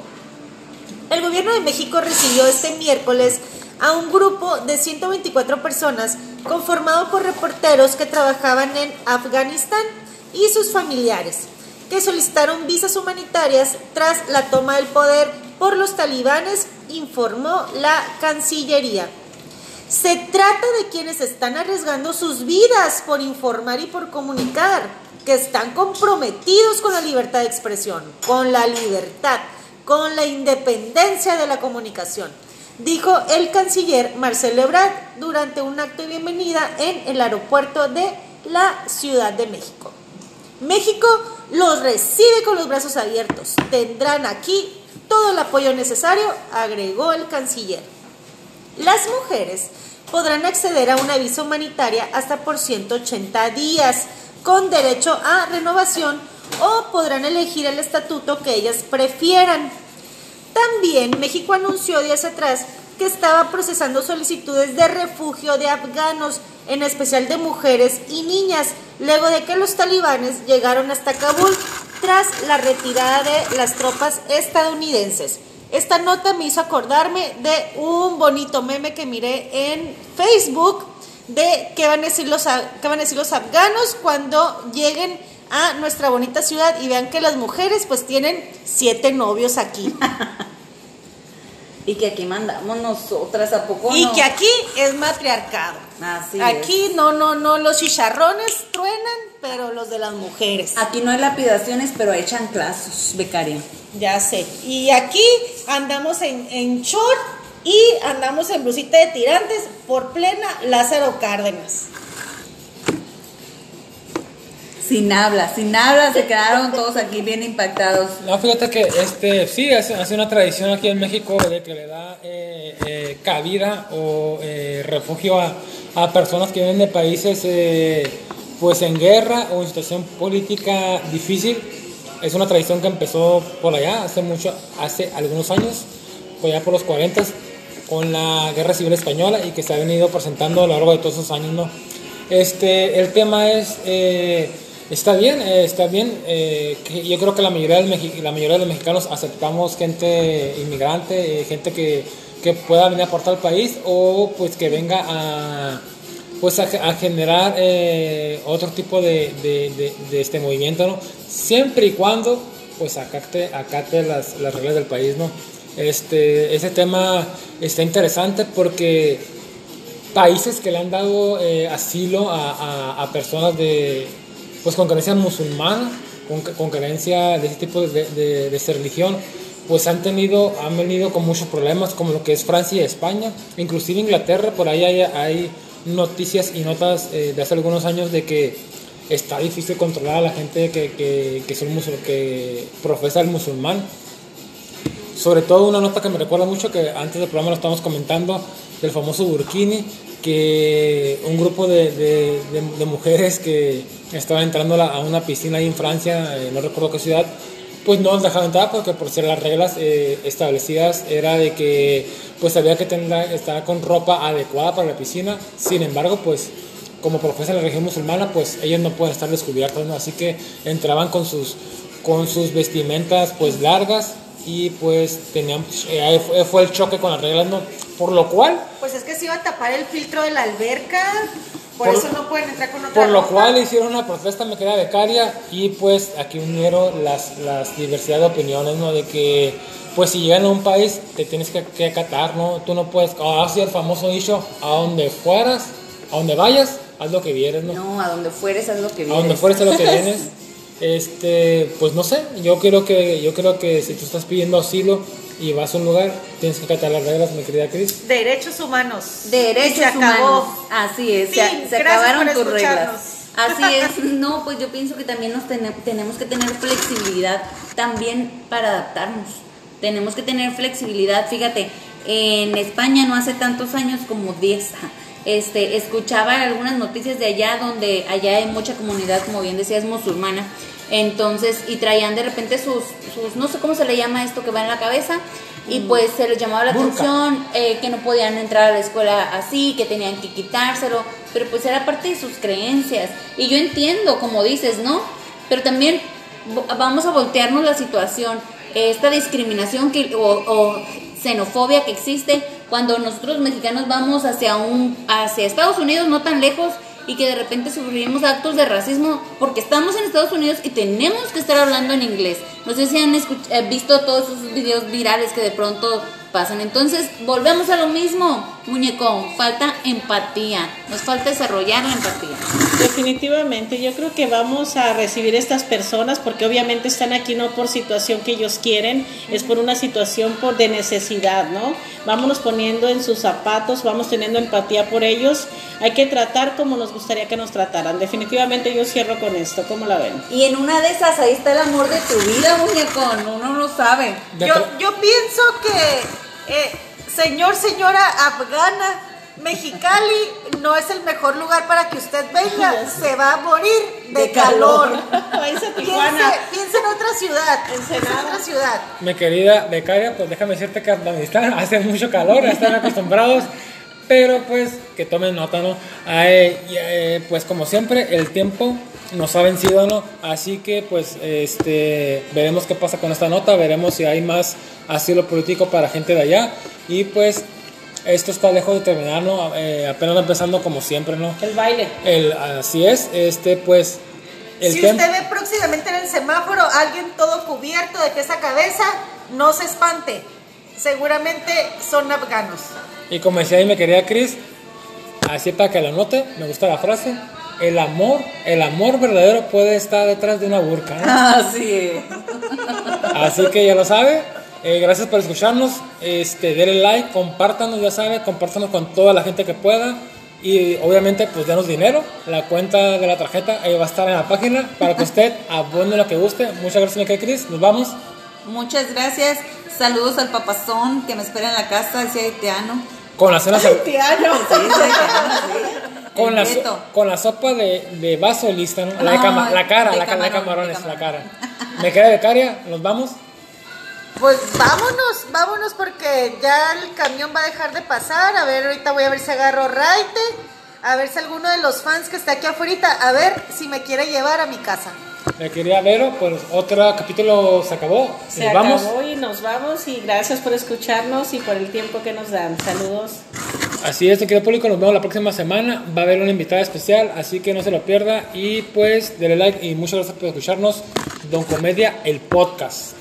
El gobierno de México recibió este miércoles a un grupo de 124 personas conformado por reporteros que trabajaban en Afganistán y sus familiares, que solicitaron visas humanitarias tras la toma del poder por los talibanes, informó la Cancillería. Se trata de quienes están arriesgando sus vidas por informar y por comunicar, que están comprometidos con la libertad de expresión, con la libertad, con la independencia de la comunicación, dijo el canciller Marcelo Ebrard durante un acto de bienvenida en el aeropuerto de la Ciudad de México. México los recibe con los brazos abiertos. Tendrán aquí todo el apoyo necesario, agregó el canciller. Las mujeres podrán acceder a una visa humanitaria hasta por 180 días, con derecho a renovación, o podrán elegir el estatuto que ellas prefieran. También México anunció días atrás que estaba procesando solicitudes de refugio de afganos, en especial de mujeres y niñas, luego de que los talibanes llegaron hasta Kabul tras la retirada de las tropas estadounidenses. Esta nota me hizo acordarme de un bonito meme que miré en Facebook de qué van a decir los, qué van a decir los afganos cuando lleguen a nuestra bonita ciudad y vean que las mujeres pues tienen siete novios aquí. y que aquí mandamos nosotras, ¿a poco Y no? que aquí es matriarcado. Así aquí no, no, no, los chicharrones truenan, pero los de las mujeres. Aquí no hay lapidaciones, pero hay chanclazos, becaria. Ya sé. Y aquí andamos en, en short y andamos en blusita de tirantes por plena Lázaro Cárdenas. Sin habla, sin habla, se quedaron todos aquí bien impactados. No, fíjate que este, sí, hace, hace una tradición aquí en México de que le da eh, eh, cabida o eh, refugio a, a personas que vienen de países eh, pues en guerra o en situación política difícil. Es una tradición que empezó por allá hace mucho, hace algunos años, por allá por los 40 con la Guerra Civil Española y que se ha venido presentando a lo largo de todos esos años, ¿no? Este, el tema es, eh, está bien, eh, está bien, eh, yo creo que la mayoría, del la mayoría de los mexicanos aceptamos gente inmigrante, eh, gente que, que pueda venir a aportar al país o pues que venga a, pues a, generar eh, otro tipo de, de- de- este movimiento, ¿no? Siempre y cuando pues acate, acate las, las reglas del país, ¿no? Este, ese tema está interesante porque países que le han dado asilo a- a personas de, pues con creencia musulmana, con, con creencia de ese tipo de, de, de religión, pues han tenido, han venido con muchos problemas, como lo que es Francia y España, inclusive Inglaterra, por ahí hay, noticias y notas eh, de hace algunos años de que está difícil controlar a la gente que, que, que, son musul- que profesa el musulmán. Sobre todo una nota que me recuerda mucho, que antes del programa lo estamos comentando, del famoso Burkini, que un grupo de, de- mujeres que estaban entrando a una piscina ahí en Francia, eh, no recuerdo qué ciudad, pues no los dejaban entrar porque por ser las reglas eh, establecidas era de que pues había que tener, estar con ropa adecuada para la piscina. Sin embargo, pues como profesa la religión musulmana, pues ellos no pueden estar descubiertos, ¿no? Así que entraban con sus, con sus vestimentas pues largas y pues tenían, eh, fue el choque con las reglas, ¿no? Por lo cual, Pues es que se iba a tapar el filtro de la alberca, por, Por- eso no pueden entrar con otra por lo ropa. cual hicieron una protesta me queda becaria y pues aquí unieron las, las diversidad de opiniones, ¿no? De que pues si llegan a un país te tienes que, que acatar, ¿no? Tú no puedes, oh, así el famoso dicho, a donde fueras, a donde vayas, haz lo que vieres, ¿no? No, a donde fueres haz lo que a vienes. donde fueres a lo que vienes. Este, pues no sé, yo creo que yo creo que si tú estás pidiendo asilo y vas a un lugar, tienes que acatar las reglas, mi querida Cris. Derechos humanos. Derechos se acabó. humanos. Así es, se, Fin, se gracias acabaron tus reglas. Así es, no, pues yo pienso que también nos tene- tenemos que tener flexibilidad también para adaptarnos. Tenemos que tener flexibilidad, fíjate, en España no hace tantos años como 10, este, escuchaba algunas noticias de allá donde allá hay mucha comunidad, como bien decías, musulmana. Entonces, y traían de repente sus, sus, no sé cómo se le llama esto que va en la cabeza, y pues se les llamaba la Burka. atención eh, que no podían entrar a la escuela así, que tenían que quitárselo, pero pues era parte de sus creencias. Y yo entiendo, como dices, ¿no? Pero también vamos a voltearnos la situación, esta discriminación que, o, o xenofobia que existe cuando nosotros mexicanos vamos hacia un hacia Estados Unidos no tan lejos y que de repente sufrimos actos de racismo porque estamos en Estados Unidos y tenemos que estar hablando en inglés. No sé si han eh, visto todos esos videos virales que de pronto pasan. Entonces, volvemos a lo mismo, muñecón, falta empatía. Nos falta desarrollar la empatía. Definitivamente, yo creo que vamos a recibir estas personas porque obviamente están aquí no por situación que ellos quieren, es por una situación por de necesidad, ¿no? Vámonos poniendo en sus zapatos, vamos teniendo empatía por ellos. Hay que tratar como nos gustaría que nos trataran. Definitivamente yo cierro con esto, ¿cómo la ven? Y en una de esas, ahí está el amor de tu vida, muñecón. Uno no sabe. Yo, yo pienso que, eh, señor, señora afgana, Mexicali no es el mejor lugar para que usted venga. Se va a morir de, De calor. calor. Piense, en otra ciudad. En otra ciudad. Mi querida becaria, pues déjame decirte que están hace mucho calor, están acostumbrados, pero pues que tomen nota, ¿no? Ay, eh, pues como siempre, el tiempo nos ha vencido, ¿no? Así que pues este veremos qué pasa con esta nota, veremos si hay más asilo político para gente de allá y pues esto está lejos de terminar, ¿no? Eh, apenas empezando como siempre, ¿no? El baile. El, así es, este pues el si usted ve próximamente en el semáforo a alguien todo cubierto de pies a cabeza, no se espante. Seguramente son afganos. Y como decía ahí mi querida Cris, así para que lo note, me gusta la frase, el amor, el amor verdadero puede estar detrás de una burka. ¿no? Así es. Así que ya lo sabe. eh, gracias por escucharnos. Este, denle like, compártanos, ya sabe, compártanos con toda la gente que pueda. Y obviamente, pues denos dinero. La cuenta de la tarjeta ahí va a estar en la página para que usted abone lo que guste. Muchas gracias, mi Cris. Nos vamos. Muchas gracias. Saludos al papazón que me espera en la casa, ese haitiano. Con la cena, haitiano. con, la, so- con la sopa de, de vaso lista, ¿no? La, de cama- la cara, de la, de camarones, de la cara. Me queda becaria, nos vamos. Pues vámonos, vámonos porque ya el camión va a dejar de pasar. A ver, ahorita voy a ver si agarro raite. A ver si alguno de los fans que está aquí afuera, a ver si me quiere llevar a mi casa. Me quería Vero, pues otro capítulo se acabó. Se nos vamos. acabó y nos vamos y gracias por escucharnos y por el tiempo que nos dan. Saludos. Así es, querido público, nos vemos la próxima semana. Va a haber una invitada especial, así que no se lo pierda. Y pues, denle like y muchas gracias por escucharnos. Don Comedia, el podcast.